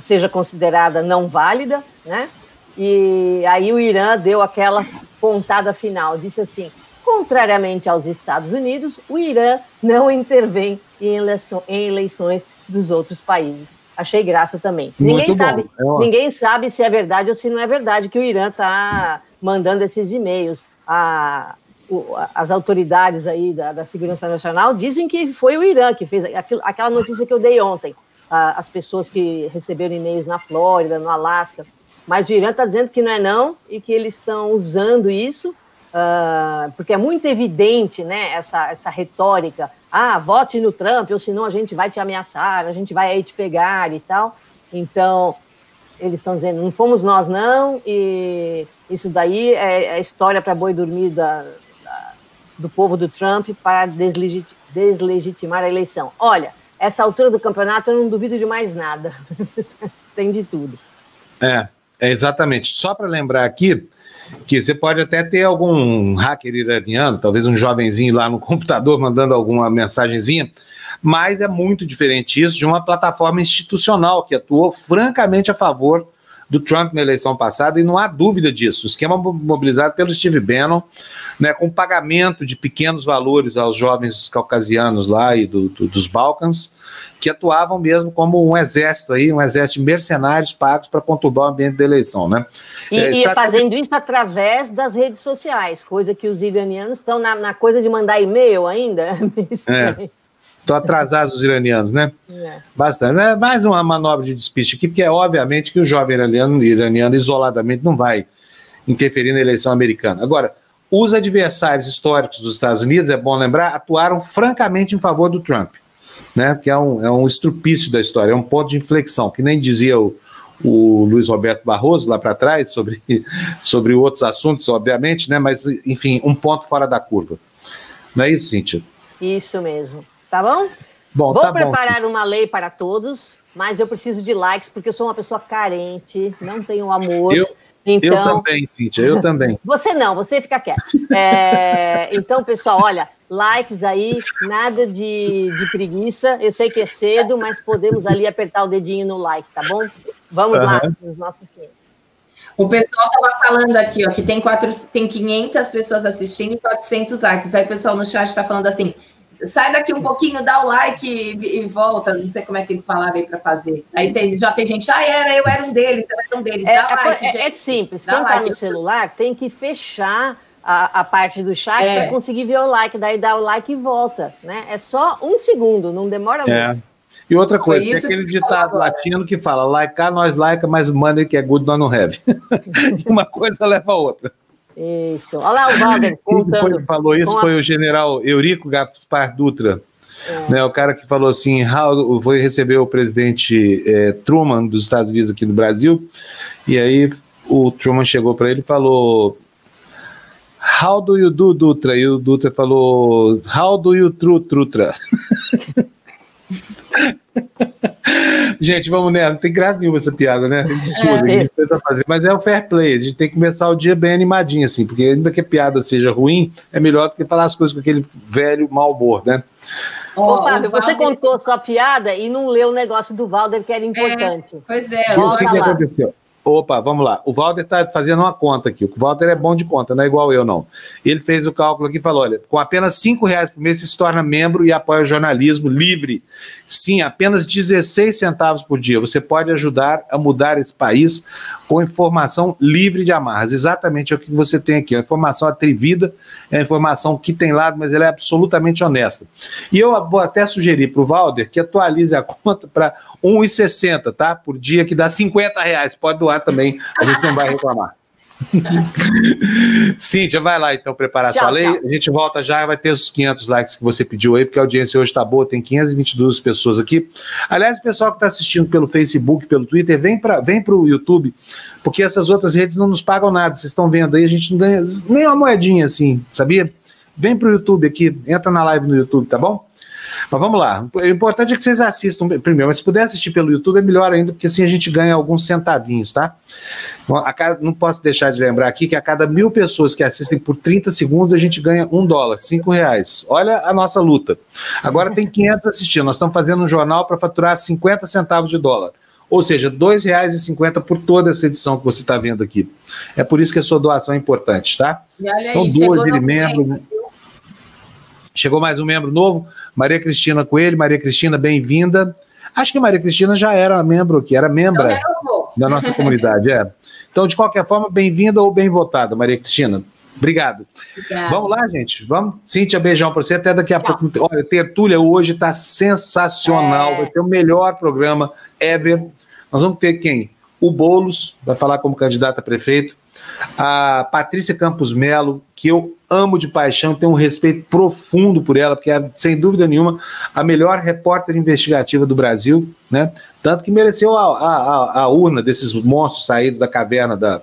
seja considerada não válida, né? E aí o Irã deu aquela pontada final, disse assim: contrariamente aos Estados Unidos, o Irã não intervém em, eleições, em eleições dos outros países. Achei graça também. ninguém sabe, é ninguém sabe se é verdade ou se não é verdade que o Irã está mandando esses e-mails. A, as autoridades aí da, da, segurança nacional dizem que foi o Irã que fez aquilo, aquela notícia que eu dei ontem, as pessoas que receberam e-mails na Flórida, no Alasca, mas o Irã está dizendo que não é não e que eles estão usando isso uh, porque é muito evidente, né, essa, essa retórica, ah, vote no Trump, ou senão a gente vai te ameaçar, a gente vai aí te pegar e tal, então eles estão dizendo, não fomos nós não, e isso daí é, é história para boi dormir da, do povo do Trump para deslegit deslegitimar a eleição. Olha, essa altura do campeonato eu não duvido de mais nada. Tem de tudo. É, é exatamente. Só para lembrar aqui que você pode até ter algum hacker iraniano, talvez um jovenzinho lá no computador mandando alguma mensagenzinha, mas é muito diferente isso de uma plataforma institucional que atuou francamente a favor do Trump na eleição passada, e não há dúvida disso. O esquema mobilizado pelo Steve Bannon, né, com pagamento de pequenos valores aos jovens caucasianos lá e do, do, dos Balcãs, que atuavam mesmo como um exército aí, um exército de mercenários pagos para conturbar o ambiente da eleição, né? E, é, e fazendo isso através das redes sociais, coisa que os iranianos estão na, na coisa de mandar e-mail ainda. É. Estão atrasados os iranianos, né? É. Bastante. É mais uma manobra de despiste aqui, porque é obviamente que o jovem iraniano, iraniano isoladamente não vai interferir na eleição americana. Agora, os adversários históricos dos Estados Unidos, é bom lembrar, atuaram francamente em favor do Trump, né? Que é um, é um estrupício da história, é um ponto de inflexão, que nem dizia o, o Luiz Roberto Barroso lá para trás, sobre, sobre outros assuntos, obviamente, né? Mas, enfim, um ponto fora da curva. Não é isso, Cíntia? Isso mesmo. Tá bom? Bom, Vou tá preparar bom. uma lei para todos, mas eu preciso de likes porque eu sou uma pessoa carente, não tenho amor. Eu, então, eu também, Cíntia, eu também. Você não, você fica quieto. É, então, pessoal, olha, likes aí, nada de, de preguiça. Eu sei que é cedo, mas podemos ali apertar o dedinho no like, tá bom? Vamos uhum. lá, os nossos clientes. O pessoal estava falando aqui, ó, que tem, quatro, tem 500 pessoas assistindo e 400 likes. Aí o pessoal no chat está falando assim, sai daqui um pouquinho, dá o like e, e volta. Não sei como é que eles falavam aí para fazer. Aí tem, já tem gente, ah, era, eu era um deles, eu era um deles. Dá é, like, é, é simples. Dá Quem está no celular tem que fechar a, a parte do chat é. para conseguir ver o like. Daí dá o like e volta. Né? É só um segundo, não demora é. muito. E outra coisa, tem aquele ditado latino que fala, like, nós like, mas o money que é good nós não have. Uma coisa leva a outra. Isso. Olha lá o contando. Quem falou isso foi a... o general Eurico Gaspar Dutra. É. Né, o cara que falou assim, how, foi receber o presidente é, Truman dos Estados Unidos aqui no Brasil, e aí o Truman chegou para ele e falou How do you do, Dutra? E o Dutra falou How do you tru, Trutra? Gente, vamos nessa. Não tem graça nenhuma essa piada, né? Absurdo, é. a gente tenta fazer. Mas é o fair play. A gente tem que começar o dia bem animadinho, assim, porque ainda que a piada seja ruim, é melhor do que falar as coisas com aquele velho mau humor, né? Ô, Fábio, você contou sua piada e não leu o negócio do Valder, que era é, importante. É, pois é, o que, que aconteceu? Opa, vamos lá. O Walter está fazendo uma conta aqui. O Walter é bom de conta, não é igual eu, não. Ele fez o cálculo aqui e falou: olha, com apenas cinco reais por mês você se torna membro e apoia o jornalismo livre. Sim, apenas 16 centavos por dia. Você pode ajudar a mudar esse país com informação livre de amarras. Exatamente o que você tem aqui. A informação atrevida, é a informação que tem lado, mas ela é absolutamente honesta. E eu vou até sugerir para o Valder que atualize a conta para 1,60, tá? Por dia, que dá 50 reais. Pode doar também, a gente não vai reclamar. Cíntia, vai lá então preparar tchau, sua lei. Tchau. A gente volta já, vai ter os 500 likes que você pediu aí, porque a audiência hoje está boa, tem 522 pessoas aqui. Aliás, o pessoal que está assistindo pelo Facebook, pelo Twitter, vem para vem o YouTube, porque essas outras redes não nos pagam nada. Vocês estão vendo aí, a gente não ganha nem uma moedinha assim, sabia? Vem para o YouTube aqui, entra na live no YouTube, tá bom? Mas vamos lá. O importante é que vocês assistam primeiro, mas se puder assistir pelo YouTube é melhor ainda, porque assim a gente ganha alguns centavinhos, tá? Cada, não posso deixar de lembrar aqui que a cada mil pessoas que assistem por 30 segundos, a gente ganha um dólar, cinco reais. Olha a nossa luta. Agora tem 500 assistindo. Nós estamos fazendo um jornal para faturar 50 centavos de dólar. Ou seja, R$ 2,50 por toda essa edição que você está vendo aqui. É por isso que a sua doação é importante, tá? E olha aí, então, duas de membro. Chegou mais um membro novo, Maria Cristina Coelho. Maria Cristina, bem-vinda. Acho que Maria Cristina já era membro aqui, era membra da nossa comunidade, é. Então, de qualquer forma, bem-vinda ou bem votada, Maria Cristina. Obrigado. Obrigada. Vamos lá, gente? Vamos? Cíntia, beijão para você. Até daqui a Tchau. pouco. Olha, Tertúlia hoje está sensacional. É. Vai ser o melhor programa ever. Nós vamos ter quem? O Boulos, vai falar como candidato a prefeito a Patrícia Campos Melo, que eu amo de paixão, tenho um respeito profundo por ela, porque é, sem dúvida nenhuma, a melhor repórter investigativa do Brasil, né? Tanto que mereceu a, a, a urna desses monstros saídos da caverna da,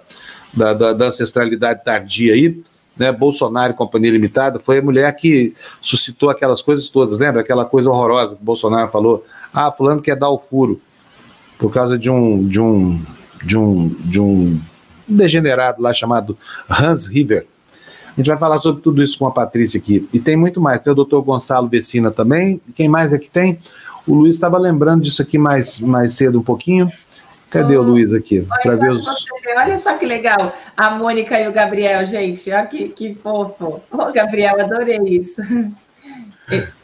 da, da, da ancestralidade tardia aí, né? Bolsonaro e Companhia Limitada, foi a mulher que suscitou aquelas coisas todas, lembra? Aquela coisa horrorosa que o Bolsonaro falou, ah, fulano quer dar o furo, por causa de um, de um, de um, de um um degenerado lá chamado Hans River. A gente vai falar sobre tudo isso com a Patrícia aqui. E tem muito mais. Tem o doutor Gonçalo Vecina também. E quem mais é que tem? O Luiz estava lembrando disso aqui mais, mais cedo um pouquinho. Cadê oh, o Luiz aqui? Olha, ver os... olha só que legal. A Mônica e o Gabriel, gente. Olha que, que fofo. Ô, oh, Gabriel, adorei isso.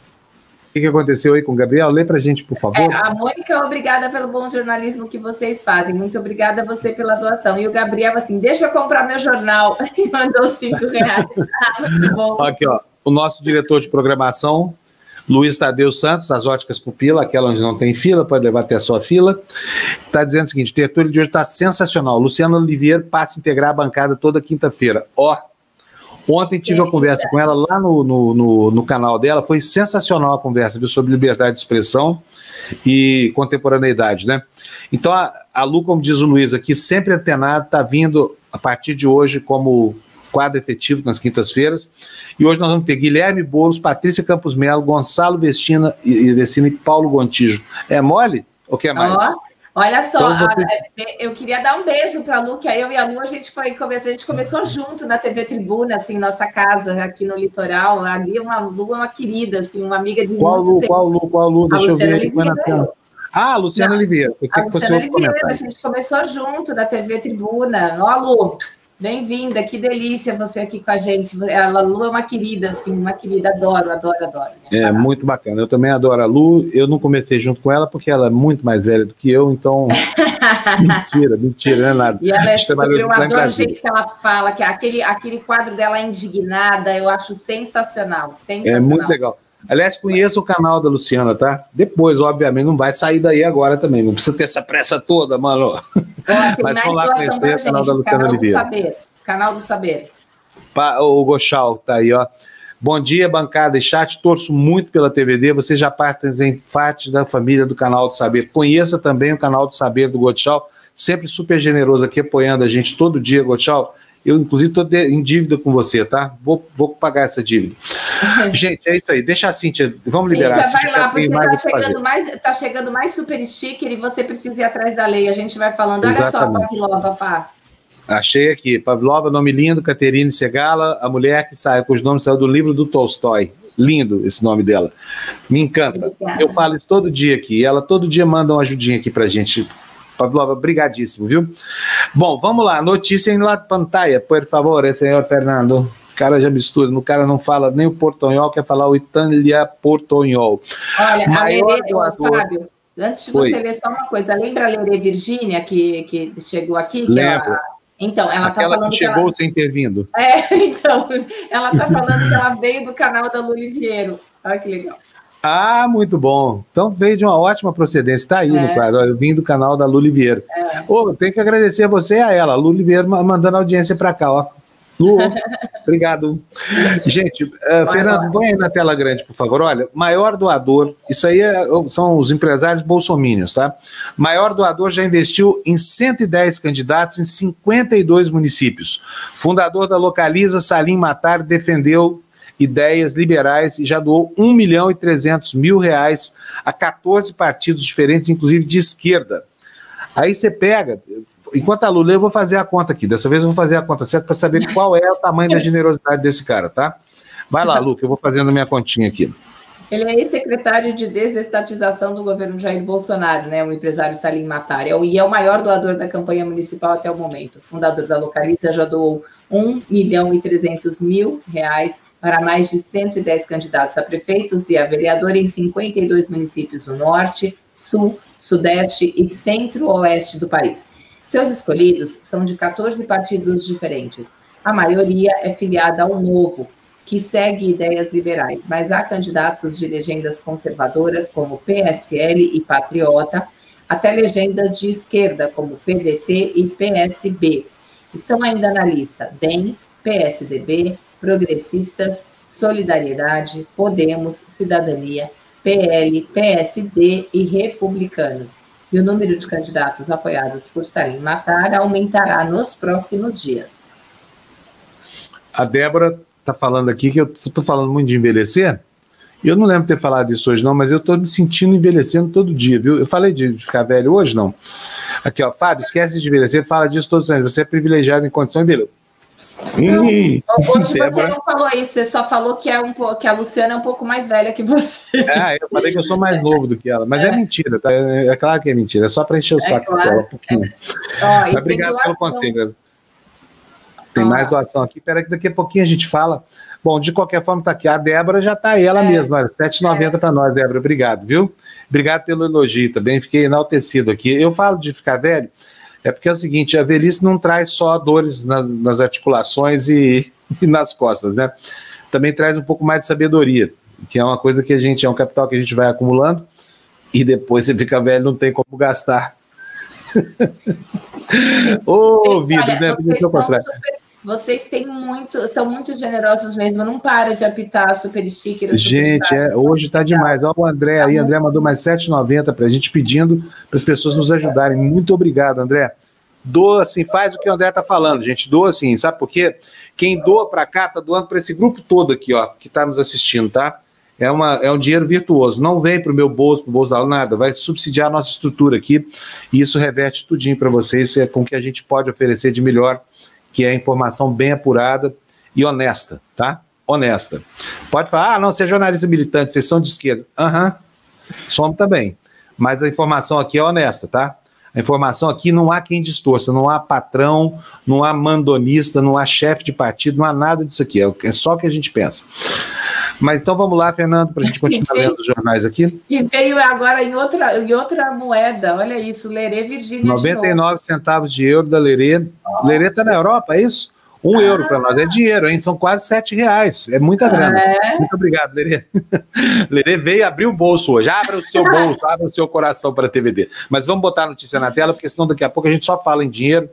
O que, aconteceu aí com o Gabriel? Lê para a gente, por favor. É, a Mônica, obrigada pelo bom jornalismo que vocês fazem. Muito obrigada a você pela doação. E o Gabriel, assim, deixa eu comprar meu jornal. E mandou cinco reais. Ah, muito bom. Aqui, ó. O nosso diretor de programação, Luiz Tadeu Santos, das Óticas Pupila, aquela onde não tem fila, pode levar até a sua fila. Está dizendo o seguinte: o tertúlio de hoje está sensacional. Luciano Oliveira passa a integrar a bancada toda quinta-feira. Ó, Ontem tive uma conversa com ela lá no, no, no, no, canal dela, foi sensacional a conversa viu, sobre liberdade de expressão e contemporaneidade, né? Então a, a Lu, como diz o Luiz aqui, sempre antenado, está vindo a partir de hoje como quadro efetivo nas quintas-feiras. E hoje nós vamos ter Guilherme Boulos, Patrícia Campos Melo, Gonçalo Vestina e, Vestina e Paulo Gontijo. É mole? O que é mais? Oh. Olha só, então, é, eu queria dar um beijo para a Lu, que eu e a Lu a gente foi começou, a gente começou junto na TV Tribuna, assim, nossa casa aqui no litoral. Ali uma Lu é uma querida, assim, uma amiga de qual muito Lu, tempo. Qual Lu, qual Lu? Deixa eu ver. Oliveira, ah, Luciana Não, Oliveira. A Luciana Oliveira, a gente começou junto na TV Tribuna. Ó, Lu, Bem-vinda, que delícia você aqui com a gente. A Lu é uma querida, assim, uma querida, adoro, adoro, adoro. É, muito bacana. Eu também adoro a Lu. Eu não comecei junto com ela porque ela é muito mais velha do que eu, então. mentira, mentira, não é nada. E ela é super, eu adoro o jeito que ela fala, que aquele, aquele quadro dela indignada, eu acho sensacional, sensacional. É muito legal. Aliás, conheça o canal da Luciana, tá? Depois, obviamente, não vai sair daí agora também. Não precisa ter essa pressa toda, mano. Mas vamos lá conhecer o canal da Luciana canal Oliveira. Do saber. Canal do Saber. O Gochal tá aí, ó. Bom dia, bancada e chat. Torço muito pela TVD. Vocês já partem parte da família do canal do Saber. Conheça também o canal do Saber do Gochal. Sempre super generoso aqui, apoiando a gente todo dia, Gochal. Eu, inclusive, estou em dívida com você, tá? Vou, vou pagar essa dívida. Gente, é isso aí. Deixa a Cintia. Vamos liberar a. Já vai lá, porque está chegando, mais, tá chegando mais super sticker e você precisa ir atrás da lei. A gente vai falando. Olha Exatamente. só, Pavlova, Fá. Achei aqui. Pavlova, nome lindo. Caterine Segala, a mulher que sai, com os nomes saiu do livro do Tolstói. Lindo esse nome dela. Me encanta. Obrigada. Eu falo isso todo dia aqui. Ela todo dia manda uma ajudinha aqui pra gente. Pavlova, brigadíssimo, viu? Bom, vamos lá. Notícia em la pantalla, por favor, senhor Fernando. O cara já mistura, o cara não fala nem o portonhol, quer falar o Itália portonhol. Olha, Maior a Lele, Fábio, antes de você Oi. ler só uma coisa, lembra a Lele Virgínia que, que chegou aqui? Que Lembro. Ela então, ela está falando. Que chegou ela... sem ter vindo. É, então, ela está falando que ela veio do canal da Luliviero. Olha que legal. Ah, muito bom. Então veio de uma ótima procedência. Está aí é. no quadro. Eu vim do canal da Luli Vieira. É. Oh, tenho que agradecer a você e a ela. Luli Vieira mandando audiência para cá, ó. Lu, obrigado. Gente, uh, Fernando, põe aí na tela grande, por favor. Olha, maior doador, isso aí é, são os empresários bolsomínios, tá? Maior doador já investiu em 110 candidatos em 52 municípios. Fundador da Localiza, Salim Matar, defendeu ideias liberais e já doou 1 milhão e 300 mil reais a 14 partidos diferentes, inclusive de esquerda. Aí você pega, enquanto a Lula, eu vou fazer a conta aqui. Dessa vez eu vou fazer a conta certa para saber qual é o tamanho da generosidade desse cara, tá? Vai lá, Lu, que eu vou fazendo minha continha aqui. Ele é ex-secretário de desestatização do governo Jair Bolsonaro, né? O empresário Salim Matar. É e é o maior doador da campanha municipal até o momento. Fundador da Localiza já doou 1 milhão e 300 mil reais para mais de 110 candidatos a prefeitos e a vereador em 52 municípios do Norte, Sul, Sudeste e Centro-Oeste do país. Seus escolhidos são de 14 partidos diferentes. A maioria é filiada ao Novo, que segue ideias liberais, mas há candidatos de legendas conservadoras como PSL e Patriota, até legendas de esquerda como PDT e PSB. Estão ainda na lista DEM, PSDB, Progressistas, Solidariedade, Podemos, Cidadania, PL, PSD e Republicanos e o número de candidatos apoiados por Salim Matar aumentará nos próximos dias. A Débora está falando aqui que eu estou falando muito de envelhecer. Eu não lembro de ter falado disso hoje, não, mas eu estou me sentindo envelhecendo todo dia, viu? Eu falei de ficar velho hoje, não. Aqui, ó, Fábio, esquece de envelhecer, fala disso todos os anos. Você é privilegiado em condição de Hum, Hoje você não falou isso, você só falou que, é um, que a Luciana é um pouco mais velha que você. É, eu falei que eu sou mais novo do que ela, mas é, é mentira, tá? É, claro que é mentira, é só para encher o é saco claro. dela um pouquinho. Ó, obrigado pelo conselho. Tem mais doação aqui, peraí que daqui a pouquinho a gente fala. Bom, de qualquer forma, tá aqui. A Débora já tá aí, ela é. mesma. R$7,90 é. para nós, Débora. Obrigado, viu? Obrigado pelo elogio também. Fiquei enaltecido aqui. Eu falo de ficar velho, é porque é o seguinte, a velhice não traz só dores na, nas articulações e, e, nas costas, né? Também traz um pouco mais de sabedoria, que é uma coisa que a gente, é um capital que a gente vai acumulando e depois você fica velho não tem como gastar. Ô, oh, vida, né? Vocês, super, vocês têm muito, estão muito generosos mesmo, não para de apitar super sticker. Gente, é, hoje está demais. Olha o André tá aí, André mandou mais 7,90 para a gente pedindo para as pessoas nos ajudarem. Muito obrigado, André. Doa assim, faz o que o André está falando, gente. Doa assim, sabe por quê? Quem doa para cá está doando para esse grupo todo aqui, ó, que está nos assistindo, tá? É, uma, é um dinheiro virtuoso. Não vem para o meu bolso, para o bolso da nada. Vai subsidiar a nossa estrutura aqui e isso reverte tudinho para vocês. É com o que a gente pode oferecer de melhor que é informação bem apurada e honesta, tá? Honesta. Pode falar, ah, não, você é jornalista militante, vocês são de esquerda. Aham, uhum, somos também. Mas a informação aqui é honesta, tá? A informação aqui não há quem distorça, não há patrão, não há mandonista, não há chefe de partido, não há nada disso aqui. É, é só o que a gente pensa. Mas então vamos lá, Fernando, para a gente continuar lendo os jornais aqui. E veio agora em outra, em outra moeda, olha isso, Lerê Virgínia. 99 centavos de euro da Lerê. Ah. Lerê está na Europa, é isso? Um ah. euro para nós é dinheiro, hein? São quase sete reais. É muita grana. É. Muito obrigado, Lerê. Lerê veio abrir o bolso hoje. Abra o seu bolso, abra o seu coração para a TVD. Mas vamos botar a notícia na tela, porque senão daqui a pouco a gente só fala em dinheiro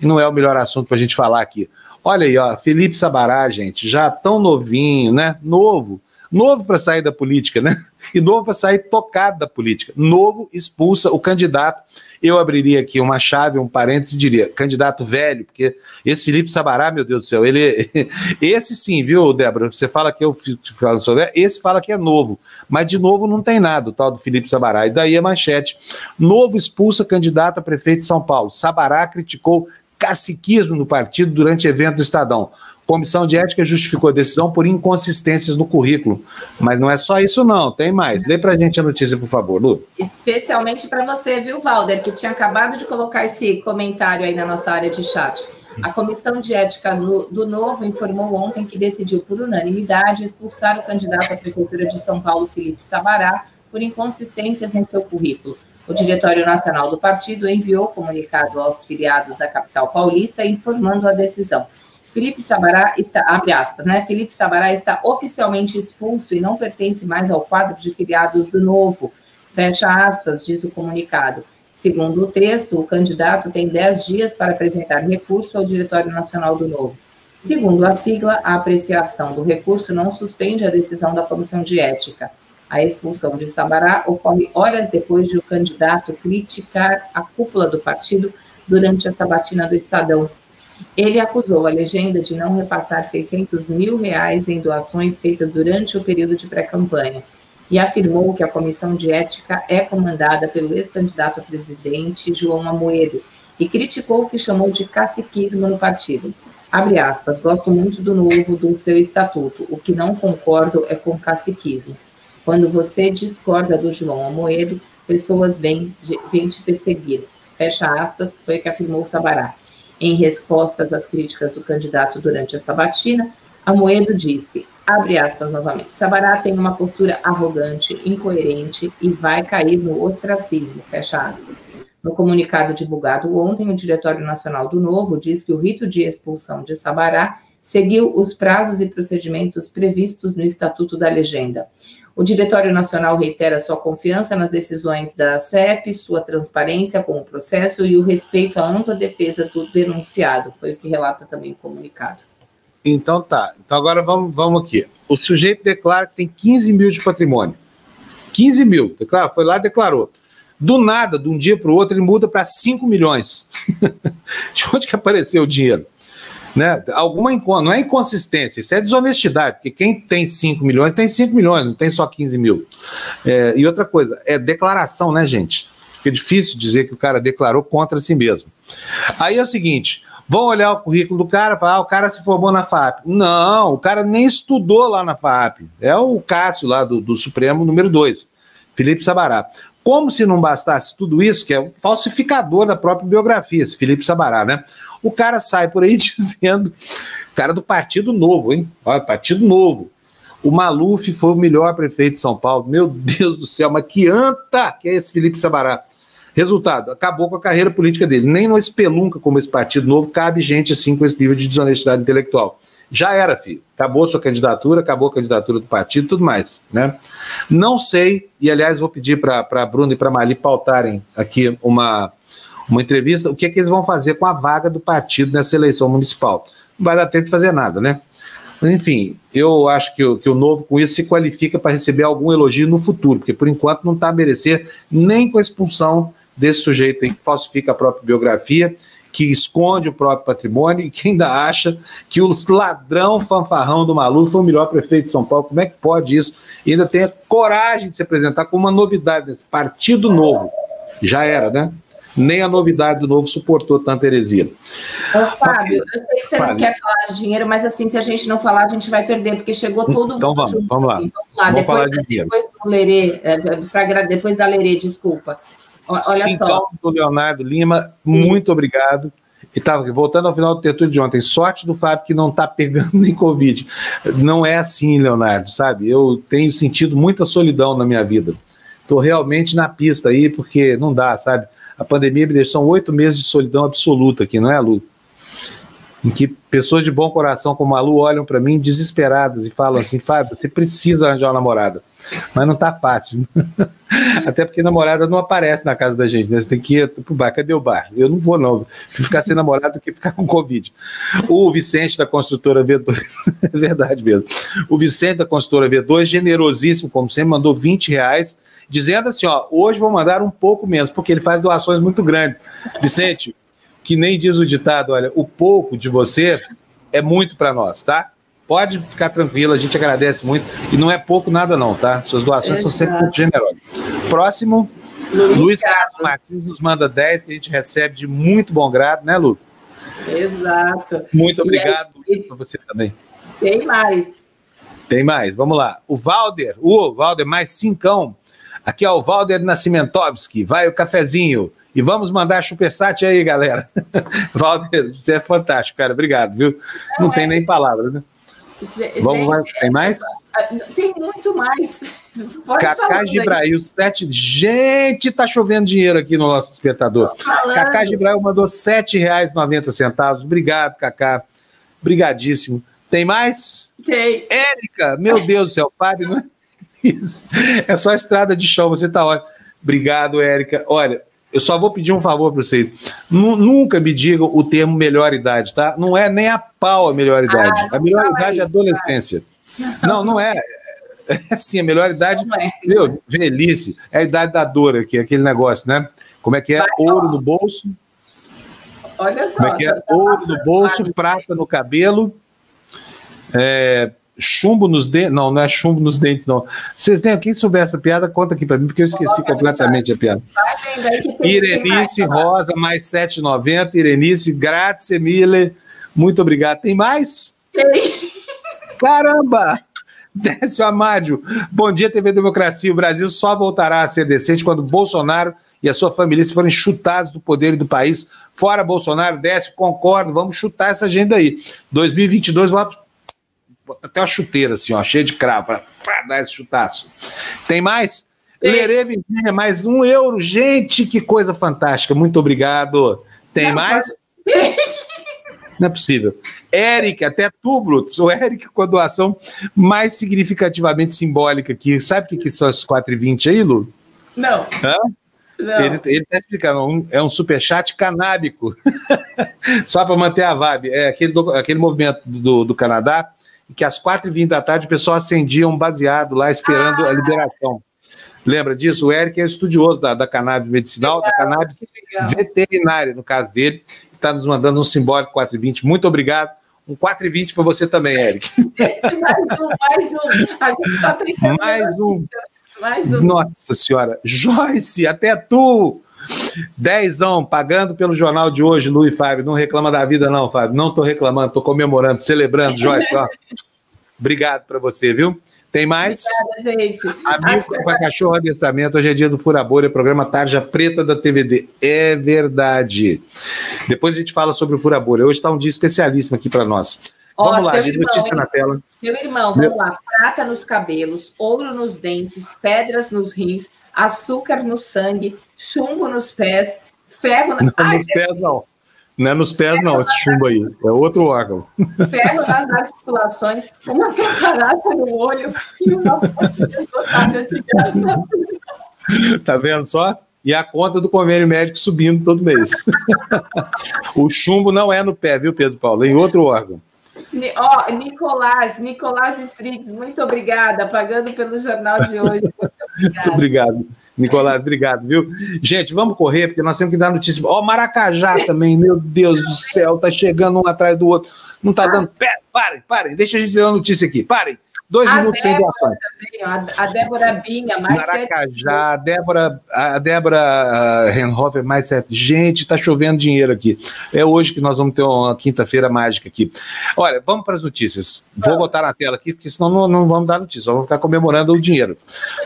e não é o melhor assunto para a gente falar aqui. Olha aí, ó, Felipe Sabará, gente, já tão novinho, né? Novo, Novo para sair da política, né? E novo para sair tocado da política. Novo expulsa o candidato. Eu abriria aqui uma chave, um parênteses e diria: candidato velho, porque esse Felipe Sabará, meu Deus do céu, ele. Esse sim, viu, Débora? Você fala que eu falo sobre. Esse fala que é novo. Mas de novo não tem nada, o tal do Felipe Sabará. E daí a manchete. Novo expulsa candidato a prefeito de São Paulo. Sabará criticou caciquismo no partido durante evento do Estadão. Comissão de Ética justificou a decisão por inconsistências no currículo. Mas não é só isso, não, tem mais. Lê para a gente a notícia, por favor, Lu. Especialmente para você, viu, Valder, que tinha acabado de colocar esse comentário aí na nossa área de chat. A Comissão de Ética do Novo informou ontem que decidiu, por unanimidade, expulsar o candidato à Prefeitura de São Paulo, Felipe Sabará, por inconsistências em seu currículo. O Diretório Nacional do Partido enviou comunicado aos filiados da capital paulista informando a decisão. Felipe Sabará está, abre aspas, né? Felipe Sabará está oficialmente expulso e não pertence mais ao quadro de filiados do Novo. Fecha aspas, diz o comunicado. Segundo o texto, o candidato tem 10 dias para apresentar recurso ao Diretório Nacional do Novo. Segundo a sigla, a apreciação do recurso não suspende a decisão da Comissão de Ética. A expulsão de Sabará ocorre horas depois de o candidato criticar a cúpula do partido durante a sabatina do Estadão. Ele acusou a legenda de não repassar 600 mil reais em doações feitas durante o período de pré-campanha e afirmou que a comissão de ética é comandada pelo ex-candidato a presidente João Amoedo e criticou o que chamou de caciquismo no partido. Abre aspas, gosto muito do novo do seu estatuto, o que não concordo é com caciquismo. Quando você discorda do João Amoedo, pessoas vêm, vêm te perseguir. Fecha aspas, foi o que afirmou Sabará. Em respostas às críticas do candidato durante a sabatina, Amoedo disse, abre aspas novamente, Sabará tem uma postura arrogante, incoerente e vai cair no ostracismo, fecha aspas. No comunicado divulgado ontem, o Diretório Nacional do Novo diz que o rito de expulsão de Sabará seguiu os prazos e procedimentos previstos no Estatuto da Legenda. O Diretório Nacional reitera sua confiança nas decisões da CEP, sua transparência com o processo e o respeito à ampla defesa do denunciado, foi o que relata também o comunicado. Então tá. Então agora vamos, vamos aqui. O sujeito declara que tem 15 mil de patrimônio. 15 mil, declara, foi lá e declarou. Do nada, de um dia para o outro, ele muda para 5 milhões. de onde que apareceu o dinheiro? Né? Alguma não é inconsistência, isso é desonestidade, porque quem tem 5 milhões tem 5 milhões, não tem só 15 mil. É, e outra coisa, é declaração, né, gente? é difícil dizer que o cara declarou contra si mesmo. Aí é o seguinte: vão olhar o currículo do cara falar, ah, o cara se formou na FAP. Não, o cara nem estudou lá na FAP. É o Cássio lá do, do Supremo número 2, Felipe Sabará. Como se não bastasse tudo isso, que é o falsificador da própria biografia, esse Felipe Sabará, né? O cara sai por aí dizendo, cara do Partido Novo, hein? Olha, Partido Novo. O Maluf foi o melhor prefeito de São Paulo. Meu Deus do céu, mas que anta que é esse Felipe Sabará. Resultado, acabou com a carreira política dele. Nem no espelunca como esse Partido Novo cabe gente assim com esse nível de desonestidade intelectual. Já era, filho. Acabou sua candidatura, acabou a candidatura do partido, tudo mais, né? Não sei, e aliás vou pedir para Bruno e para Mali pautarem aqui uma, uma entrevista, o que, é que eles vão fazer com a vaga do partido nessa eleição municipal. Não vai dar tempo de fazer nada, né? Enfim, eu acho que, que o novo com isso se qualifica para receber algum elogio no futuro, porque por enquanto não está a merecer nem com a expulsão desse sujeito aí que falsifica a própria biografia, que esconde o próprio patrimônio e que ainda acha que o ladrão fanfarrão do Malu foi o melhor prefeito de São Paulo. Como é que pode isso? E ainda tem coragem de se apresentar como uma novidade desse partido novo. Já era, né? Nem a novidade do novo suportou tanta heresia. Ô, Fábio, eu sei que você Fábio. não quer falar de dinheiro, mas assim, se a gente não falar, a gente vai perder, porque chegou todo então, mundo vamos, junto. Vamos lá, assim. vamos lá. Vamos depois, falar de dinheiro. Depois do Lerê, é, pra, depois da Lerê, desculpa. Olha só. do Leonardo Lima, muito obrigado. E tava voltando ao final do tertúlio de ontem, sorte do Fábio que não está pegando nem Covid. Não é assim, Leonardo, sabe? Eu tenho sentido muita solidão na minha vida. Estou realmente na pista aí, porque não dá, sabe? A pandemia me deixou oito meses de solidão absoluta aqui, não é, Lu? Em que pessoas de bom coração como a Lu olham para mim desesperadas e falam assim: Fábio, você precisa arranjar uma namorada. Mas não tá fácil. Até porque namorada não aparece na casa da gente, né? Você tem que ir pro bar. Cadê o bar? Eu não vou, não. Ficar sem namorado do que ficar com Covid. O Vicente da construtora V2, é verdade mesmo. O Vicente da construtora V2, generosíssimo, como sempre, mandou 20 reais, dizendo assim: ó, hoje vou mandar um pouco menos, porque ele faz doações muito grandes. Vicente, que nem diz o ditado, olha, o pouco de você é muito para nós, tá? Pode ficar tranquilo, a gente agradece muito. E não é pouco nada, não, tá? Suas doações Exato. são sempre muito generosas. Próximo, Luiz, Luiz Carlos Martins nos manda 10, que a gente recebe de muito bom grado, né, Lu? Exato. Muito obrigado para você também. Tem mais. Tem mais, vamos lá. O Valder, o Valder, mais cincão. Aqui é o Valder Nascimentovski, vai o cafezinho. E vamos mandar superchat aí, galera. Valder, você é fantástico, cara. Obrigado, viu? Não, Não é tem nem palavra, né? Gente, Vamos mais, tem mais? É, tem muito mais. Pode Cacá Gibrail, sete. Gente, tá chovendo dinheiro aqui no nosso espectador. Cacá Gibrail mandou R$ 7,90. Obrigado, Cacá. Obrigadíssimo. Tem mais? Tem. Érica, meu Deus do céu, Fábio, não é isso. É só estrada de chão, você tá ótimo. Obrigado, Érica. Olha, eu só vou pedir um favor para vocês. Nunca me digam o termo melhor idade, tá? Não é nem a pau a melhor idade. Ah, a melhor idade é, é adolescência. Não, não é. É assim, a melhor idade, é. meu, velhice, é a idade da dor aqui, aquele negócio, né? Como é que é? Vai, Ouro ó. no bolso. Olha só. Como é que é? Tá Ouro no bolso, prata no cabelo, é, chumbo nos dentes. Não, não é chumbo nos dentes, não. Vocês têm quem souber essa piada, conta aqui para mim, porque eu esqueci completamente a piada. Irenice Rosa, mais 7,90. Irenice, grazie mille. Muito obrigado. Tem mais? Tem. Caramba! Décio Amádio. Bom dia, TV Democracia. O Brasil só voltará a ser decente quando Bolsonaro e a sua família forem chutados do poder e do país. Fora Bolsonaro, Décio, concordo. Vamos chutar essa agenda aí. 2022, vamos até uma chuteira assim, ó, cheia de cravo, para dar esse chutaço. Tem mais? Tem. Lerê Virgínia, mais um euro. Gente, que coisa fantástica. Muito obrigado. Tem Não, mais? Não é possível. Eric, até tu, Brutus. O Eric com a doação mais significativamente simbólica aqui. Sabe o que, que são as 4,20 aí, Lu? Não. Hã? Não. Ele, está explicando, um, é um superchat canábico, só para manter a vibe. É aquele, do, aquele movimento do, do Canadá que às quatro e vinte da tarde o pessoal acendia um baseado lá esperando ah. a liberação. Lembra disso? O Eric é estudioso da, da cannabis medicinal, legal, da cannabis veterinária, no caso dele, está nos mandando um simbólico 4,20. Muito obrigado. Um 4,20 para você também, Eric. mais um, mais um. A gente está trincando. Mais um. Mais um. Nossa Senhora. Joyce, até tu. Dezão, pagando pelo jornal de hoje, Lu e Fábio. Não reclama da vida, não, Fábio. Não estou reclamando, estou comemorando, celebrando, Joyce. Ó. Obrigado para você, viu? Tem mais? Obrigada, gente. Amigo com a cachorro adestramento, hoje é dia do Furabolha, programa Tarja Preta da TVD. É verdade. Depois a gente fala sobre o Furabolha. Hoje está um dia especialíssimo aqui para nós. Vamos lá, gente, notícia na tela. Seu irmão, vamos Meu... lá. Prata nos cabelos, ouro nos dentes, pedras nos rins, açúcar no sangue, chumbo nos pés, ferro na... Não, Ai, nos pés não. Não é nos pés, ferro não, esse chumbo aí. É outro órgão. Ferro nas articulações, uma catarata no olho e uma fonte de gás Tá vendo só? E a conta do convênio médico subindo todo mês. o chumbo não é no pé, viu, Pedro Paulo? É em outro órgão. Ó, oh, Nicolás, Nicolás Strix, muito obrigada, pagando pelo jornal de hoje. Muito obrigado. muito obrigado. Nicolás, obrigado, viu? Gente, vamos correr, porque nós temos que dar notícia. Ó, oh, Maracajá também, meu Deus do céu, tá chegando um atrás do outro. Não tá dando. Pera, parem, parem, deixa a gente dar notícia aqui, parem. Dois a minutos Débora sem doação. a Débora Binha, mais Maracajá, a Débora, a Débora Renhofer, mais sete. Gente, tá chovendo dinheiro aqui. É hoje que nós vamos ter uma quinta-feira mágica aqui. Olha, vamos para as notícias. Vou botar na tela aqui, porque senão não, não vamos dar notícia, vamos ficar comemorando o dinheiro.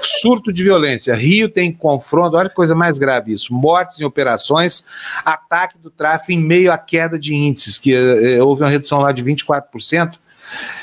Surto de violência. Rio tem confronto, olha que coisa mais grave isso. Mortes em operações, ataque do tráfico em meio à queda de índices, que eh, houve uma redução lá de 24%.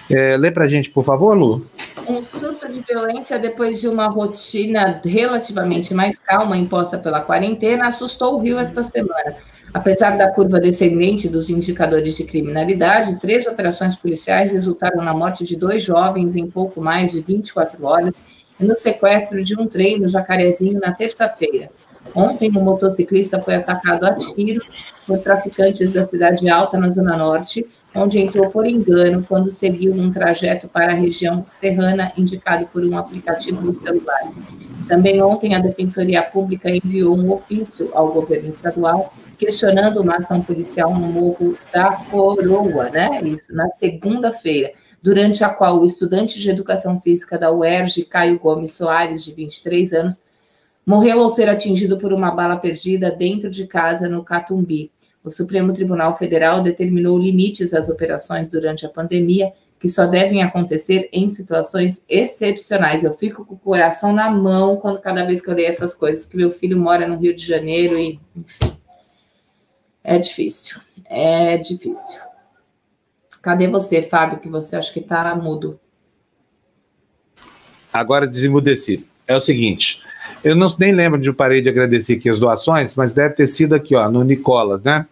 É, lê para a gente, por favor, Lu. Um surto de violência depois de uma rotina relativamente mais calma imposta pela quarentena assustou o Rio esta semana. Apesar da curva descendente dos indicadores de criminalidade, três operações policiais resultaram na morte de dois jovens em pouco mais de 24 horas e no sequestro de um trem no Jacarezinho na terça-feira. Ontem, um motociclista foi atacado a tiros por traficantes da Cidade Alta, na Zona Norte, onde entrou por engano quando seguiu um trajeto para a região serrana indicado por um aplicativo no celular. Também ontem, a Defensoria Pública enviou um ofício ao governo estadual questionando uma ação policial no Morro da Coroa, né? Isso, na segunda-feira, durante a qual o estudante de educação física da UERJ, Caio Gomes Soares, de 23 anos, morreu ao ser atingido por uma bala perdida dentro de casa no Catumbi. O Supremo Tribunal Federal determinou limites às operações durante a pandemia, que só devem acontecer em situações excepcionais. Eu fico com o coração na mão quando cada vez que eu leio essas coisas, que meu filho mora no Rio de Janeiro e, enfim, é difícil, é difícil. Cadê você, Fábio, que você acha que está mudo? Agora desemudeci. É o seguinte, eu não, nem lembro de eu parei de agradecer aqui as doações, mas deve ter sido aqui, ó, no Nicolas, né?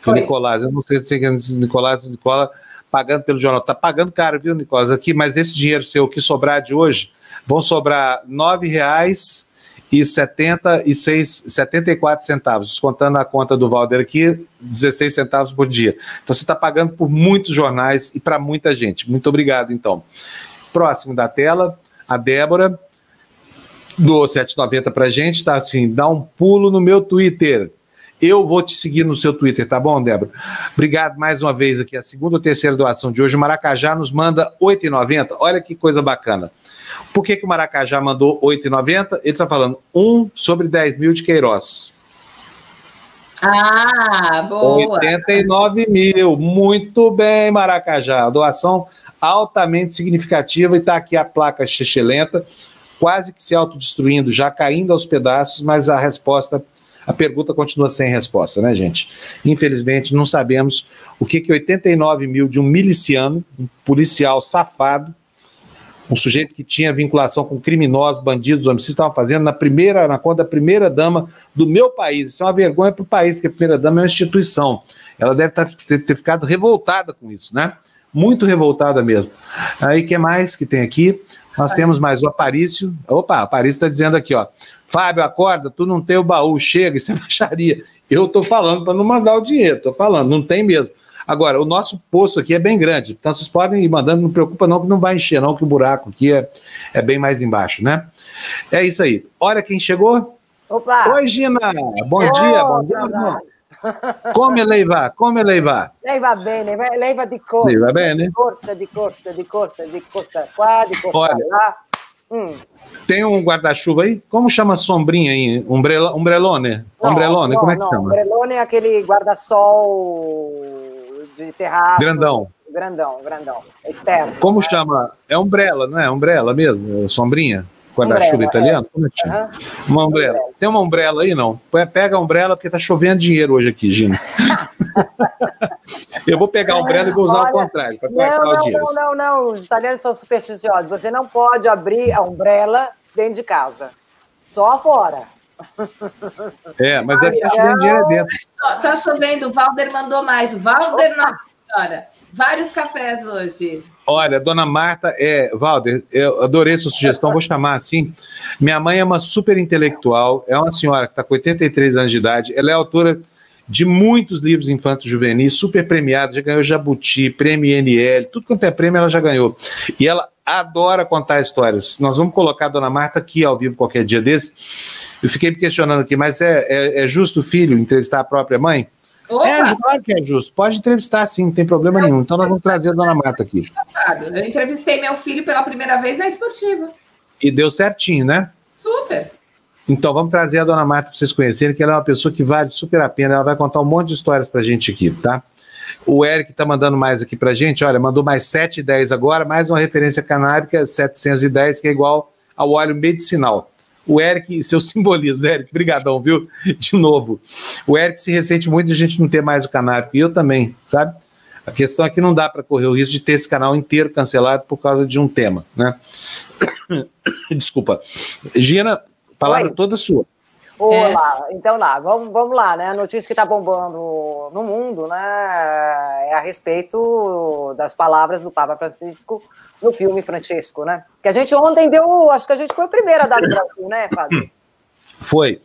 Foi. Nicolas, eu não sei se é Nicolas, Nicolas pagando pelo jornal. Tá pagando caro, viu, Nicolas? Aqui, mas esse dinheiro seu que sobrar de hoje, vão sobrar nove reais e 76, 74 centavos, descontando a conta do Valder aqui, 16 centavos por dia. Então você está pagando por muitos jornais e para muita gente. Muito obrigado, então. Próximo da tela, a Débora do 790 para a gente, tá assim, dá um pulo no meu Twitter. Eu vou te seguir no seu Twitter, tá bom, Débora? Obrigado mais uma vez aqui. A segunda ou terceira doação de hoje, o Maracajá nos manda R$ 8,90. Olha que coisa bacana. Por que, que o Maracajá mandou 8,90? Ele está falando 1 sobre 10 mil de Queiroz. Ah, boa! 89 mil. Muito bem, Maracajá. Doação altamente significativa e está aqui a placa lenta, quase que se autodestruindo, já caindo aos pedaços, mas a resposta, a pergunta continua sem resposta, né, gente? Infelizmente, não sabemos o que, que 89 mil de um miliciano, um policial safado, um sujeito que tinha vinculação com criminosos, bandidos, homicídios, estavam fazendo na primeira, na conta da primeira dama do meu país. Isso é uma vergonha para o país, porque a primeira dama é uma instituição. Ela deve tá, ter, ter ficado revoltada com isso, né? Muito revoltada mesmo. Aí, que mais que tem aqui? Nós temos mais o Aparício. Opa, Aparício está dizendo aqui, ó. Fábio, acorda, tu não tem o baú, chega, isso é baixaria. Eu estou falando para não mandar o dinheiro, estou falando, não tem mesmo. Agora, o nosso poço aqui é bem grande, então vocês podem ir mandando, não preocupa não que não vai encher não, que o buraco aqui é, é bem mais embaixo, né? É isso aí. Olha quem chegou. Opa! Oi, Gina! Bom dia, bom dia, irmão. Come lei va? Come lei va? Lei va bene, lei va di corsa. Lei va bene? Di corsa, di corsa, di corsa, di corsa qua, di corsa Olha, lá. Hum. Tem um guarda-chuva aí? Como chama sombrinha aí? Umbrella, umbrelone? Não, umbrelone, não, como é que não. chama? Umbrelone é aquele guarda-sol de terraço. Grandão. Grandão, grandão. Externo. Como né? chama? É umbrella, não é? Umbrella mesmo? Sombrinha? Guarda-chuva italiano? É. Como é que chama? Uhum. Uma umbrella. Tem uma umbrella aí, não? Pega a umbrella porque tá chovendo dinheiro hoje aqui, Gina. Eu vou pegar a umbrella e vou usar Olha, o contrário. Para não, não, dinheiro. não, não, não. Os italianos são supersticiosos. Você não pode abrir a umbrella dentro de casa. Só fora. É, mas deve estar chovendo dinheiro dentro. Está chovendo, o Valder mandou mais. Valder, nossa senhora. Vários cafés hoje. Olha, dona Marta, é, Valder, eu adorei sua sugestão, vou chamar assim. Minha mãe é uma super intelectual, é uma senhora que está com 83 anos de idade, ela é autora de muitos livros infantos juvenis, super premiada, já ganhou Jabuti, prêmio INL, tudo quanto é prêmio ela já ganhou. E ela adora contar histórias. Nós vamos colocar a dona Marta aqui ao vivo qualquer dia desse. Eu fiquei me questionando aqui, mas é, é, é justo o filho entrevistar a própria mãe? Opa. É, claro que é justo. Pode entrevistar sim, não tem problema nenhum. Então nós vamos trazer a dona Marta aqui. Eu entrevistei meu filho pela primeira vez na esportiva. E deu certinho, né? Super. Então vamos trazer a dona Marta para vocês conhecerem, que ela é uma pessoa que vale super a pena. Ela vai contar um monte de histórias para a gente aqui, tá? O Eric está mandando mais aqui para a gente. Olha, mandou mais 7,10 agora, mais uma referência canábica, 710, que é igual ao óleo medicinal. O Eric, seu simbolismo, Eric, brigadão, viu? De novo. O Eric se ressente muito de a gente não ter mais o canábico, e eu também, sabe? A questão é que não dá para correr o risco de ter esse canal inteiro cancelado por causa de um tema, né? Desculpa. Gina, palavra Oi. toda sua. Olá, é. então lá, vamos, vamos lá, né? A notícia que está bombando no mundo, né, é a respeito das palavras do Papa Francisco no filme Francisco, né? Que a gente ontem deu, acho que a gente foi o primeiro a dar no Brasil, né, Fábio? Foi.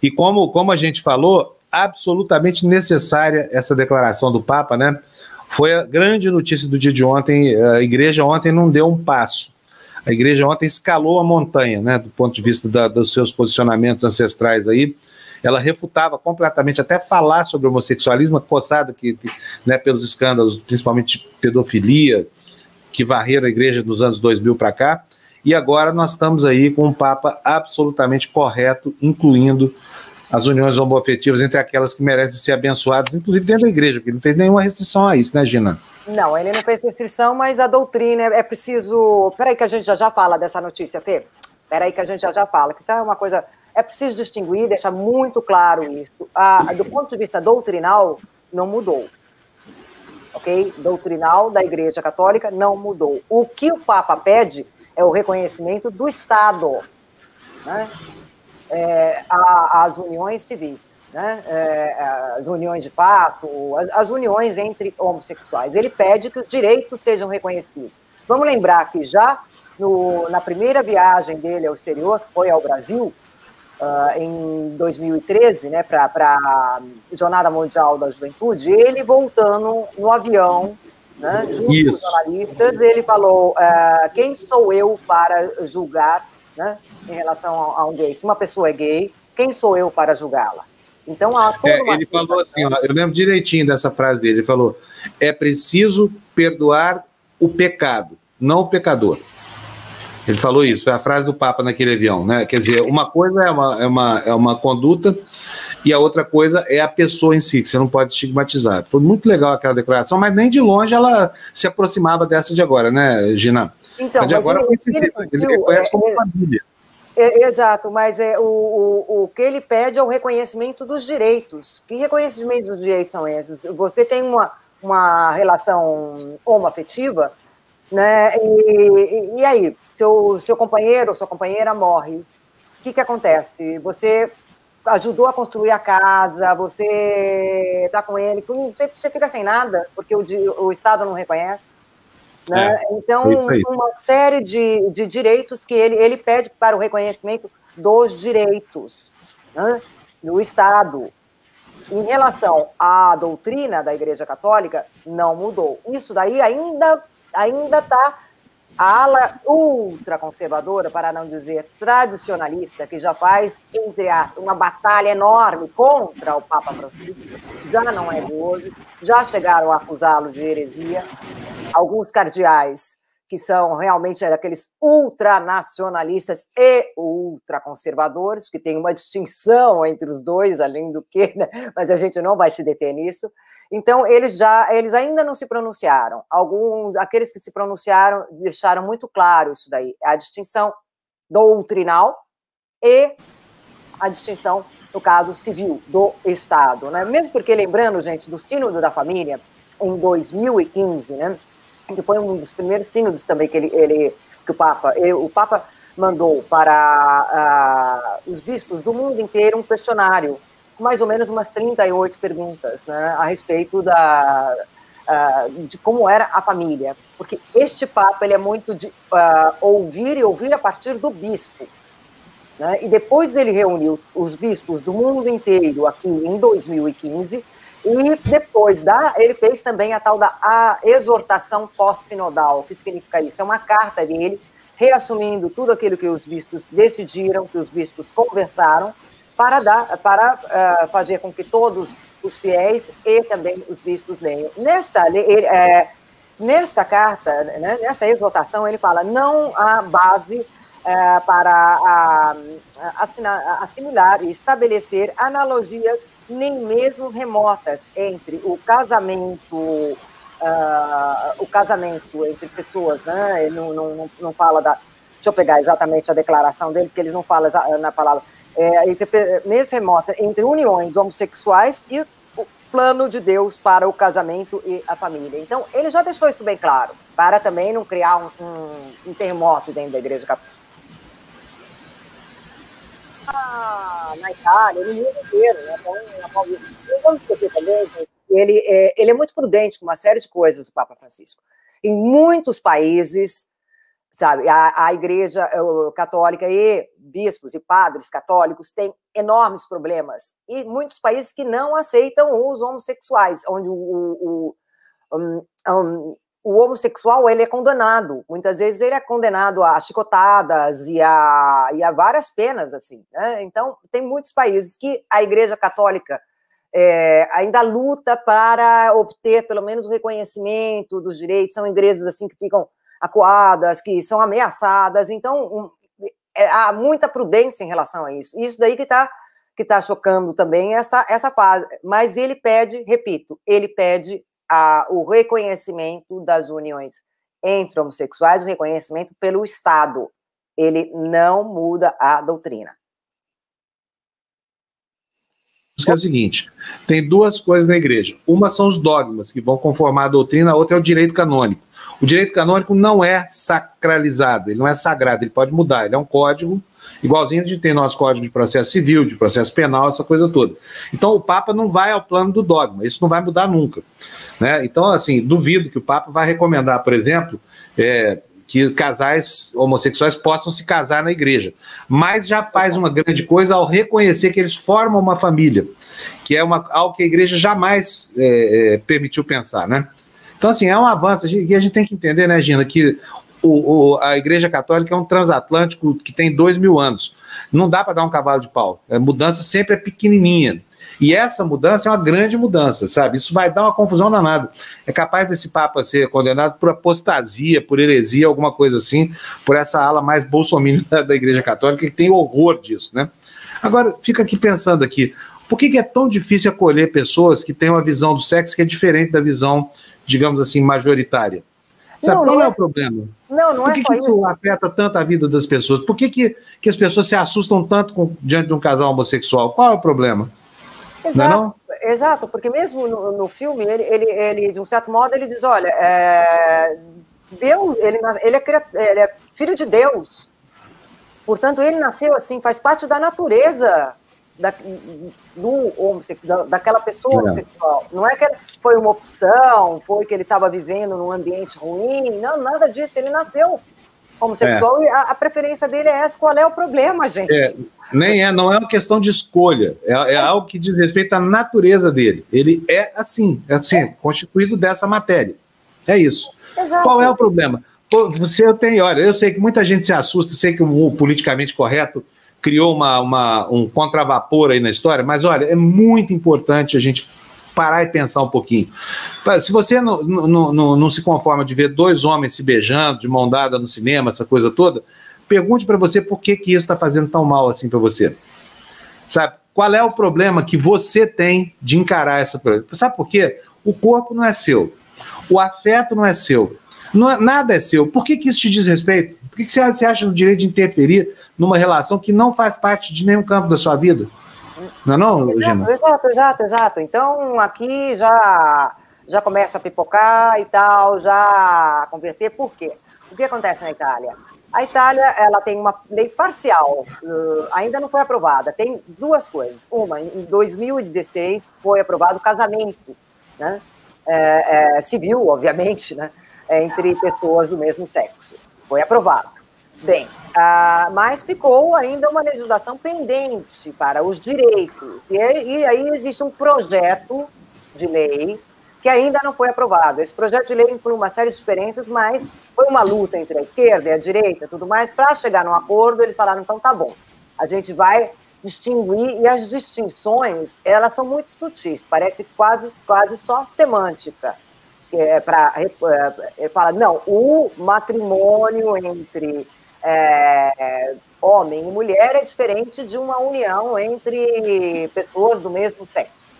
E como, como a gente falou, absolutamente necessária essa declaração do Papa, né? Foi a grande notícia do dia de ontem. A igreja ontem não deu um passo a igreja ontem escalou a montanha, né, do ponto de vista da, dos seus posicionamentos ancestrais aí. Ela refutava completamente, até falar sobre homossexualismo, coçada que, que né, pelos escândalos, principalmente pedofilia, que varreram a igreja dos anos 2000 para cá. E agora nós estamos aí com um Papa absolutamente correto, incluindo as uniões homoafetivas entre aquelas que merecem ser abençoadas, inclusive dentro da igreja, porque ele não fez nenhuma restrição a isso, né, Gina? Não, ele não fez restrição, mas a doutrina é preciso. Peraí, que a gente já já fala dessa notícia, Fê. Peraí, que a gente já já fala, que isso é uma coisa. É preciso distinguir, deixar muito claro isso. Do ponto de vista doutrinal, não mudou. Ok? Doutrinal da Igreja Católica não mudou. O que o Papa pede é o reconhecimento do Estado. Né? É, a, as uniões civis, né? É, as uniões de fato, as, as, uniões entre homossexuais. Ele pede que os direitos sejam reconhecidos. Vamos lembrar que já no, na primeira viagem dele ao exterior, foi ao Brasil, uh, em 2013, né, para a Jornada Mundial da Juventude, ele voltando no avião, né, junto Isso. com os jornalistas, ele falou: uh, quem sou eu para julgar né, em relação a, um gay. Se uma pessoa é gay, quem sou eu para julgá-la? Então, há é, ele falou assim, ó, eu lembro direitinho dessa frase dele, ele falou, é preciso perdoar o pecado, não o pecador. Ele falou isso, foi a frase do Papa naquele avião, né? Quer dizer, uma coisa é uma, é uma, é uma conduta e a outra coisa é a pessoa em si, que você não pode estigmatizar. Foi muito legal aquela declaração, mas nem de longe ela se aproximava dessa de agora, né, Gina? Então, mas agora ele, ele, ele reconhece é, como é, família. É, exato, mas é, o, o, o que ele pede é o reconhecimento dos direitos. Que reconhecimento dos direitos são esses? Você tem uma, uma relação homoafetiva, né? E, e, aí, seu, seu companheiro ou sua companheira morre. O que, que acontece? Você ajudou a construir a casa, você está com ele, você, você fica sem nada, porque o, o Estado não reconhece. Né? É, então, uma série de, de direitos que ele, ele pede para o reconhecimento dos direitos né, do Estado. Em relação à doutrina da Igreja Católica, não mudou. Isso daí ainda ainda está a ala ultraconservadora, para não dizer tradicionalista, que já faz entre uma batalha enorme contra o Papa Francisco, já não é de hoje, já chegaram a acusá-lo de heresia. Alguns cardeais que são realmente aqueles ultranacionalistas e ultraconservadores, que tem uma distinção entre os dois, além do que, né? mas a gente não vai se deter nisso. Então, eles já, eles ainda não se pronunciaram. Alguns, aqueles que se pronunciaram, deixaram muito claro isso daí, a distinção doutrinal e a distinção, no caso, civil, do Estado. Né? Mesmo porque, lembrando, gente, do Sínodo da Família, em 2015, né, que foi um dos primeiros sínodos também que ele, ele que o Papa, ele, o Papa mandou para uh, os bispos do mundo inteiro um questionário, com mais ou menos umas 38 perguntas né, a respeito da, uh, de como era a família. Porque este Papa ele é muito de uh, ouvir e ouvir a partir do bispo. Né, e depois ele reuniu os bispos do mundo inteiro aqui em 2015 e depois da, ele fez também a tal da a exortação pós-sinodal. O que significa isso? É uma carta dele reassumindo tudo aquilo que os bispos decidiram, que os bispos conversaram, para, dar, para uh, fazer com que todos os fiéis e também os bispos leiam. Nesta, ele, é, nesta carta, né, nessa exortação, ele fala: não há base é, para a, a, assimilar e estabelecer analogias nem mesmo remotas entre o casamento uh, o casamento entre pessoas, né? Ele não, não, não fala da. Deixa eu pegar exatamente a declaração dele, porque eles não falam na palavra. É, entre, mesmo remota, entre uniões homossexuais e plano de Deus para o casamento e a família. Então, ele já deixou isso bem claro, para também não criar um, um, um terremoto dentro da igreja católica. Na Itália, no mundo inteiro, né? Então, vamos esquecer também, ele é, ele é muito prudente com uma série de coisas, o Papa Francisco. Em muitos países, sabe, a, a igreja católica e bispos e padres católicos têm enormes problemas. E muitos países que não aceitam os homossexuais, onde o, o, o, um, um, o homossexual ele é condenado. Muitas vezes ele é condenado a chicotadas e a, e a várias penas, assim. Né? Então, tem muitos países que a igreja católica é, ainda luta para obter pelo menos o reconhecimento dos direitos, são igrejas assim que ficam acuadas, que são ameaçadas, então um, é, há muita prudência em relação a isso. Isso daí que está que tá chocando também essa, essa fase. Mas ele pede, repito, ele pede a, o reconhecimento das uniões entre homossexuais, o reconhecimento pelo Estado. Ele não muda a doutrina. é o seguinte: tem duas coisas na igreja. Uma são os dogmas, que vão conformar a doutrina, a outra é o direito canônico. O direito canônico não é sacralizado, ele não é sagrado, ele pode mudar, ele é um código, igualzinho a gente tem nosso código de processo civil, de processo penal, essa coisa toda. Então o Papa não vai ao plano do dogma, isso não vai mudar nunca. Né? Então, assim, duvido que o Papa vai recomendar, por exemplo, é, que casais homossexuais possam se casar na igreja. Mas já faz uma grande coisa ao reconhecer que eles formam uma família, que é uma, algo que a igreja jamais é, é, permitiu pensar, né? Então, assim, é um avanço. E a gente tem que entender, né, Gina, que o, o, a Igreja Católica é um transatlântico que tem dois mil anos. Não dá para dar um cavalo de pau. A mudança sempre é pequenininha. E essa mudança é uma grande mudança, sabe? Isso vai dar uma confusão danada. É capaz desse Papa ser condenado por apostasia, por heresia, alguma coisa assim, por essa ala mais bolsominion da, da Igreja Católica, que tem horror disso, né? Agora, fica aqui pensando aqui, por que, que, é tão difícil acolher pessoas que têm uma visão do sexo que é diferente da visão, digamos assim, majoritária? Sabe, não, qual não é, é, o problema? Não, não Por é que, que isso, isso afeta tanto a vida das pessoas? Por que, que, que as pessoas se assustam tanto com, diante de um casal homossexual? Qual é o problema? Exato, não, é não? exato porque mesmo no, no, filme, ele, ele, ele, de um certo modo, ele diz, olha, é, Deus, ele, ele, é, ele é filho de Deus, portanto, ele nasceu assim, faz parte da natureza da, do homossexual, daquela pessoa é. homossexual. Não é que foi uma opção, foi que ele estava vivendo num ambiente ruim, não, nada disso, ele nasceu homossexual é. e a, a, preferência dele é essa. Qual é o problema, gente? É, nem é, não é uma questão de escolha, é, é, algo que diz respeito à natureza dele. Ele é assim, é assim, é. constituído dessa matéria. É isso. Exato. Qual é o problema? Você tem, olha, eu sei que muita gente se assusta, sei que o politicamente correto criou uma, uma, um contravapor aí na história, mas olha, é muito importante a gente parar e pensar um pouquinho. Se você não, não, não, não se conforma de ver dois homens se beijando, de mão dada no cinema, essa coisa toda, pergunte para você por que, que isso está fazendo tão mal assim para você. Sabe? Qual é o problema que você tem de encarar essa coisa? Sabe por quê? O corpo não é seu. O afeto não é seu. Não é, nada é seu. Por que, que isso te diz respeito? Que, você acha no direito de interferir numa relação que não faz parte de nenhum campo da sua vida? Não é não, Gina? Exato, exato, exato. Então, aqui já, já começa a pipocar e tal, já a converter. Por quê? O que acontece na Itália? A Itália ela tem uma lei parcial, uh, ainda não foi aprovada. Tem duas coisas. Uma, em 2016 foi aprovado o casamento, né? É, é, civil, obviamente, né? entre pessoas do mesmo sexo. Foi aprovado. Bem, uh, mas ficou ainda uma legislação pendente para os direitos. E, e aí existe um projeto de lei que ainda não foi aprovado. Esse projeto de lei inclui uma série de diferenças, mas foi uma luta entre a esquerda e a direita tudo mais. Para chegar num acordo, eles falaram: então tá bom, a gente vai distinguir, e as distinções, elas são muito sutis, parece quase, quase só semântica. É, para é, fala, não, o matrimônio entre é, homem e mulher é diferente de uma união entre pessoas do mesmo sexo.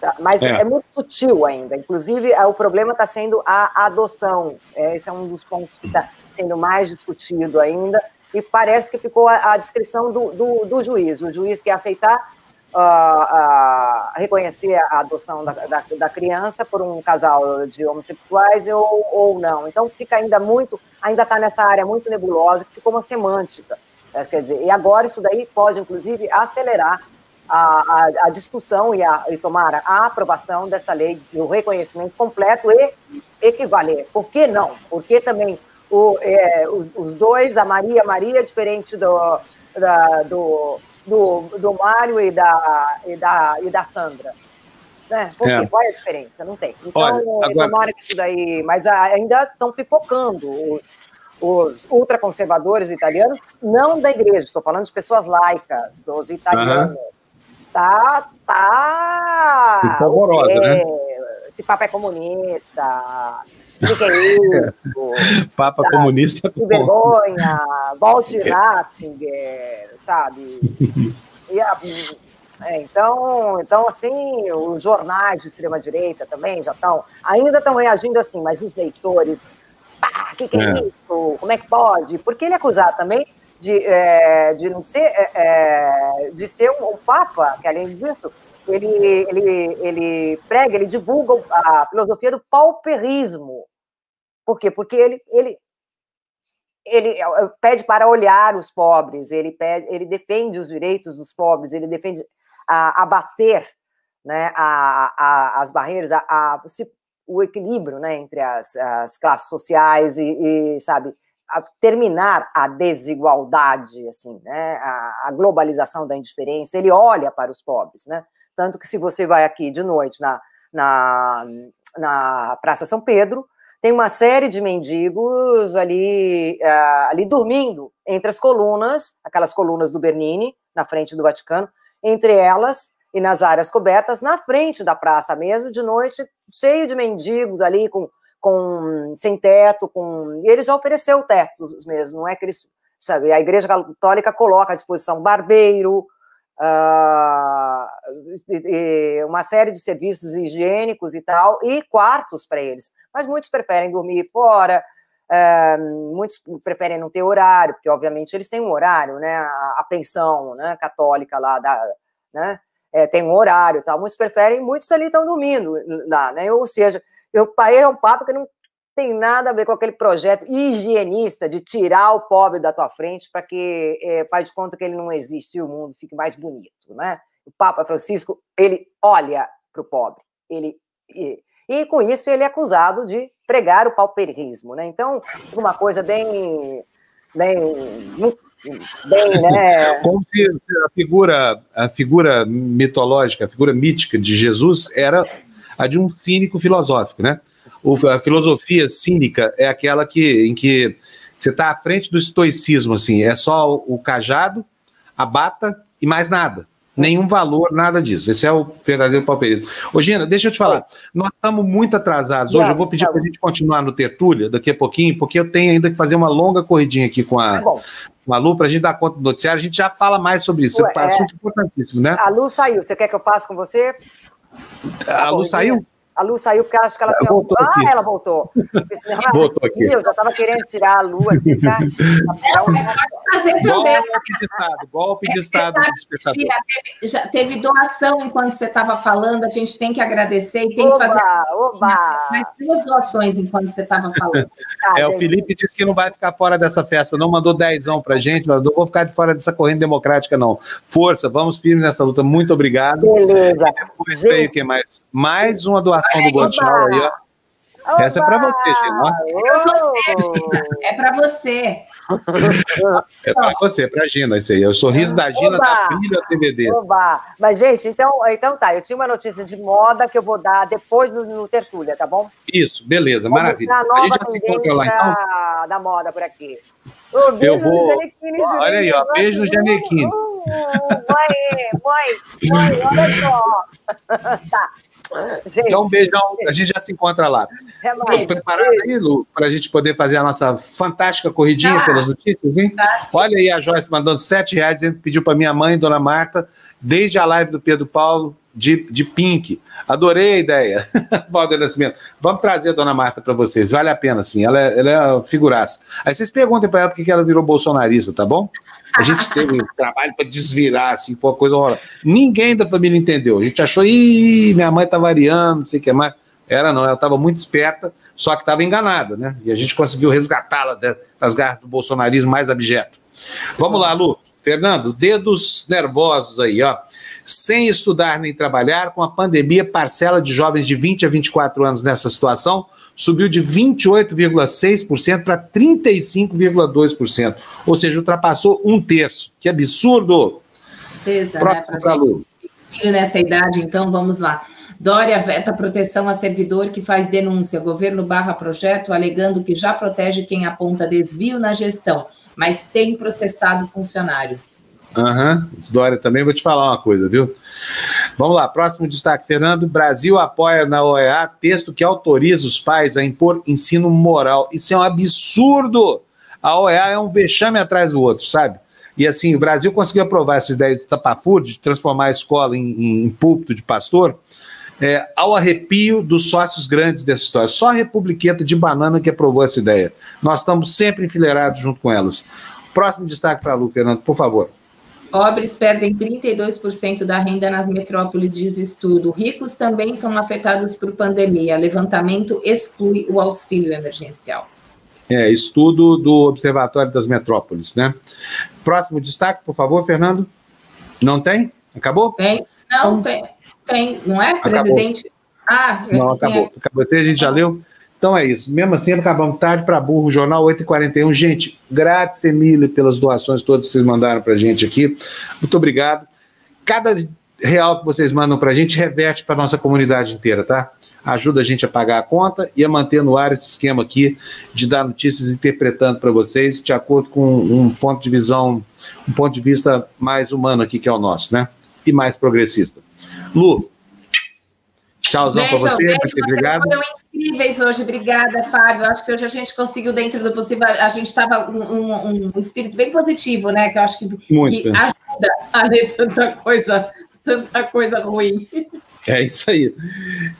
Tá? Mas é. é. muito sutil ainda. Inclusive, é, o problema está sendo a adoção. É, esse é um dos pontos que está sendo mais discutido ainda. E parece que ficou a, a descrição do, do, do, juiz. O juiz quer aceitar uh, reconhecer a adoção da, da, da, criança por um casal de homossexuais ou, ou não. Então fica ainda muito, ainda está nessa área muito nebulosa, que ficou uma semântica. É, quer dizer, e agora isso daí pode, inclusive, acelerar a, a, a discussão e, a, e tomar a aprovação dessa lei do reconhecimento completo e equivaler. Por que não? Porque também o, é, os dois, a Maria Maria, diferente do, da, do, do, do Mário e da, e, da, e da Sandra. Né? Porque é. qual é a diferença? Não tem. Então, Olha, agora... tomara que isso daí. Mas ainda estão pipocando os, os ultraconservadores italianos, não da igreja, estou falando de pessoas laicas, dos italianos. Uhum. Tá. tá Ficou é, né? Esse papo é comunista. É isso? Papa tá, comunista. Que vergonha, volte Ratzinger, sabe? E a, é, então, então, assim, os jornais de extrema-direita também já estão, ainda estão reagindo assim, mas os leitores, pá, o que, que é, é, isso? Como é que pode? Porque ele é acusado também de, é, de não ser, é, é, de ser um, um, papa, que além disso, ele, ele, ele prega, ele divulga a filosofia do pauperismo. Por quê? Porque ele, ele, ele é, pede para olhar os pobres, ele, pede, ele defende os direitos dos pobres, ele defende abater né, a, a, as barreiras, a, a, o equilíbrio né, entre as, as classes sociais e, e sabe, terminar a desigualdade, assim, né, a, a, globalização da indiferença. Ele olha para os pobres, né? Tanto que se você vai aqui de noite na, na, na Praça São Pedro, tem uma série de mendigos ali, uh, ali dormindo entre as colunas, aquelas colunas do Bernini, na frente do Vaticano, entre elas e nas áreas cobertas, na frente da praça mesmo, de noite, cheio de mendigos ali, com, com sem teto, com. E ele já ofereceu tetos mesmo, não é que eles. Sabe, a Igreja Católica coloca à disposição barbeiro, uh, uma série de serviços higiênicos e tal, e quartos para eles. Mas muitos preferem dormir fora, uh, muitos preferem não ter horário, porque obviamente eles têm um horário, né? A, pensão né, católica lá da. Né, é, tem um horário tal. Muitos preferem, muitos ali estão dormindo lá, né? Ou seja, o pai é um papo que não tem nada a ver com aquele projeto higienista de tirar o pobre da tua frente para que é, faz de conta que ele não existe e o mundo fique mais bonito, né? O Papa Francisco, ele olha para o pobre, ele e, e, com isso ele é acusado de pregar o pauperismo, né? Então, uma coisa bem, bem, bem, né? Como se a figura, a figura mitológica, a figura mítica de Jesus era a de um cínico filosófico, né? A filosofia cínica é aquela que, em que você está à frente do estoicismo, assim, é só o, cajado, a bata e mais nada. Nenhum valor, nada disso. Esse é o verdadeiro pauperismo. Ô, Gina, deixa eu te falar. Nós estamos muito atrasados hoje. eu vou pedir para a gente continuar no Tertúlia daqui a pouquinho, porque eu tenho ainda que fazer uma longa corridinha aqui com a, tá com a Lu para a gente dar conta do noticiário. A gente já fala mais sobre isso. Ué, é um assunto importantíssimo, né? A Lu saiu. Você quer que eu faça com você? A Lu saiu? A Lu saiu porque acho que ela tinha. Voltou ah, aqui. ela voltou. Esse, ah, voltou aqui. Eu já estava querendo tirar a Lu, assim, um... fazer também. Golpe de Estado, golpe de Estado. Tira, teve, já teve doação enquanto você estava falando, a gente tem que agradecer e tem oba, que fazer. Oba. Mais duas doações enquanto você estava falando. Tá, é, o Felipe disse que não vai ficar fora dessa festa, não mandou dezão pra gente, mas não vou ficar de fora dessa corrente democrática, não. Força, vamos firmes nessa luta. Muito obrigado. Beleza. Depois veio, que mais? Mais uma doação participação do aí, ó. Oba! Essa é para você, Gina. É para você. É para você, para a Gina, isso aí. É o sorriso da Gina da Brilha TVD. Oba! Mas, gente, então, então tá. Eu tinha uma notícia de moda que eu vou dar depois no, no Tertúlia, tá bom? Isso, beleza, Vamos maravilha. A, a gente já se encontra lá, então. Da moda por aqui. Um eu vou. Olha aí, ó. Beijo no Janequine. Mãe, mãe, mãe, olha só. tá. Gente, então, um beijão. A gente já se encontra lá. É preparado aí, Lu, para a gente poder fazer a nossa fantástica corridinha tá. pelas notícias, hein? Tá. Olha aí a Joyce mandando sete reais, pediu para minha mãe, Dona Marta, desde a live do Pedro Paulo, de, de pink. Adorei a ideia, Valder Nascimento. Vamos trazer a dona Marta para vocês, vale a pena, sim. Ela é, ela é figuraça. Aí vocês perguntem para ela por que ela virou bolsonarista, tá bom? A gente teve um trabalho para desvirar, assim, foi uma coisa horrorosa. Ninguém da família entendeu. A gente achou, ih, minha mãe tá variando, não sei o que mais. Era não, ela estava muito esperta, só que estava enganada, né? E a gente conseguiu resgatá-la das garras do bolsonarismo mais abjeto. Vamos lá, Lu. Fernando, dedos nervosos aí, ó. Sem estudar nem trabalhar, com a pandemia, parcela de jovens de 20 a 24 anos nessa situação subiu de 28,6% para 35,2%. Ou seja, ultrapassou um terço. Que absurdo! Certeza, Próximo né, Lu. Nessa idade, então, vamos lá. Dória veta proteção a servidor que faz denúncia. Governo barra projeto alegando que já protege quem aponta desvio na gestão mas tem processado funcionários. Aham, uhum. Dória também, vou te falar uma coisa, viu? Vamos lá, próximo destaque, Fernando. Brasil apoia na OEA texto que autoriza os pais a impor ensino moral. Isso é um absurdo! A OEA é um vexame atrás do outro, sabe? E assim, o Brasil conseguiu aprovar essa ideia de tapafúrdio, de transformar a escola em, em púlpito de pastor, é, ao arrepio dos sócios grandes dessa história. Só a Republiqueta de Banana que aprovou essa ideia. Nós estamos sempre enfileirados junto com elas. Próximo destaque para a Lu, Fernando, por favor. Pobres perdem 32% da renda nas metrópoles, diz estudo. Ricos também são afetados por pandemia. Levantamento exclui o auxílio emergencial. É, estudo do Observatório das Metrópoles, né? Próximo destaque, por favor, Fernando. Não tem? Acabou? Tem. Não, tem. Tem, não é, acabou. presidente? Ah, não, acabou. Acabou. Até a gente já leu. Então é isso. Mesmo assim, acabamos tarde para burro, Jornal 8h41. Gente, grátis, Emília, pelas doações todas que vocês mandaram para a gente aqui. Muito obrigado. Cada real que vocês mandam para a gente reverte para nossa comunidade inteira, tá? Ajuda a gente a pagar a conta e a manter no ar esse esquema aqui de dar notícias interpretando para vocês de acordo com um ponto de visão, um ponto de vista mais humano aqui que é o nosso, né? E mais progressista. Lu, tchauzão para você, beijo, obrigado. Incríveis hoje, obrigada, Fábio. Acho que hoje a gente conseguiu, dentro do possível, a gente estava um, um, um, espírito bem positivo, né? Que eu acho que, que ajuda a ler tanta coisa, tanta coisa ruim. É isso aí.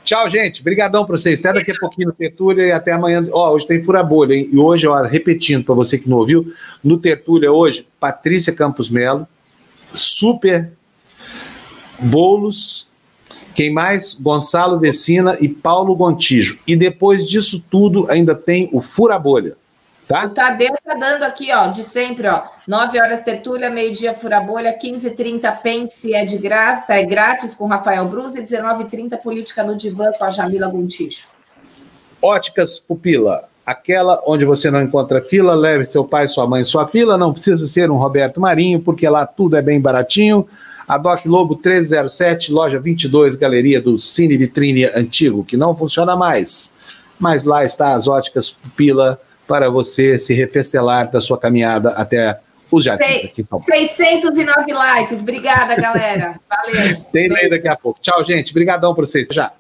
Tchau, gente. Obrigadão para vocês. Até daqui a pouquinho no Tertúlia e até amanhã. Ó, hoje tem furabolha, hein? E hoje, ó, repetindo para você que não ouviu, no Tertúlia hoje, Patrícia Campos Melo, super Boulos, quem mais? Gonçalo Vecina e Paulo Gontijo. E depois disso tudo, ainda tem o Fura Bolha. Tá? O Tadeu tá dando aqui, ó, de sempre, ó. 9 horas tertúlia, meio-dia fura bolha, 15h30 pense é de graça, é grátis com Rafael Bruz e 19h30 política no divã com a Jamila Gontijo. Óticas Pupila, aquela onde você não encontra fila, leve seu pai, sua mãe, sua fila, não precisa ser um Roberto Marinho, porque lá tudo é bem baratinho. A Doc Lobo 1307, loja 22, galeria do Cine Vitrine Antigo, que não funciona mais. Mas lá está as óticas Pupila para você se refestelar da sua caminhada até os jardins. 609 likes. Obrigada, galera. Valeu. Tem lei daqui a pouco. Tchau, gente. Obrigadão por vocês. Já.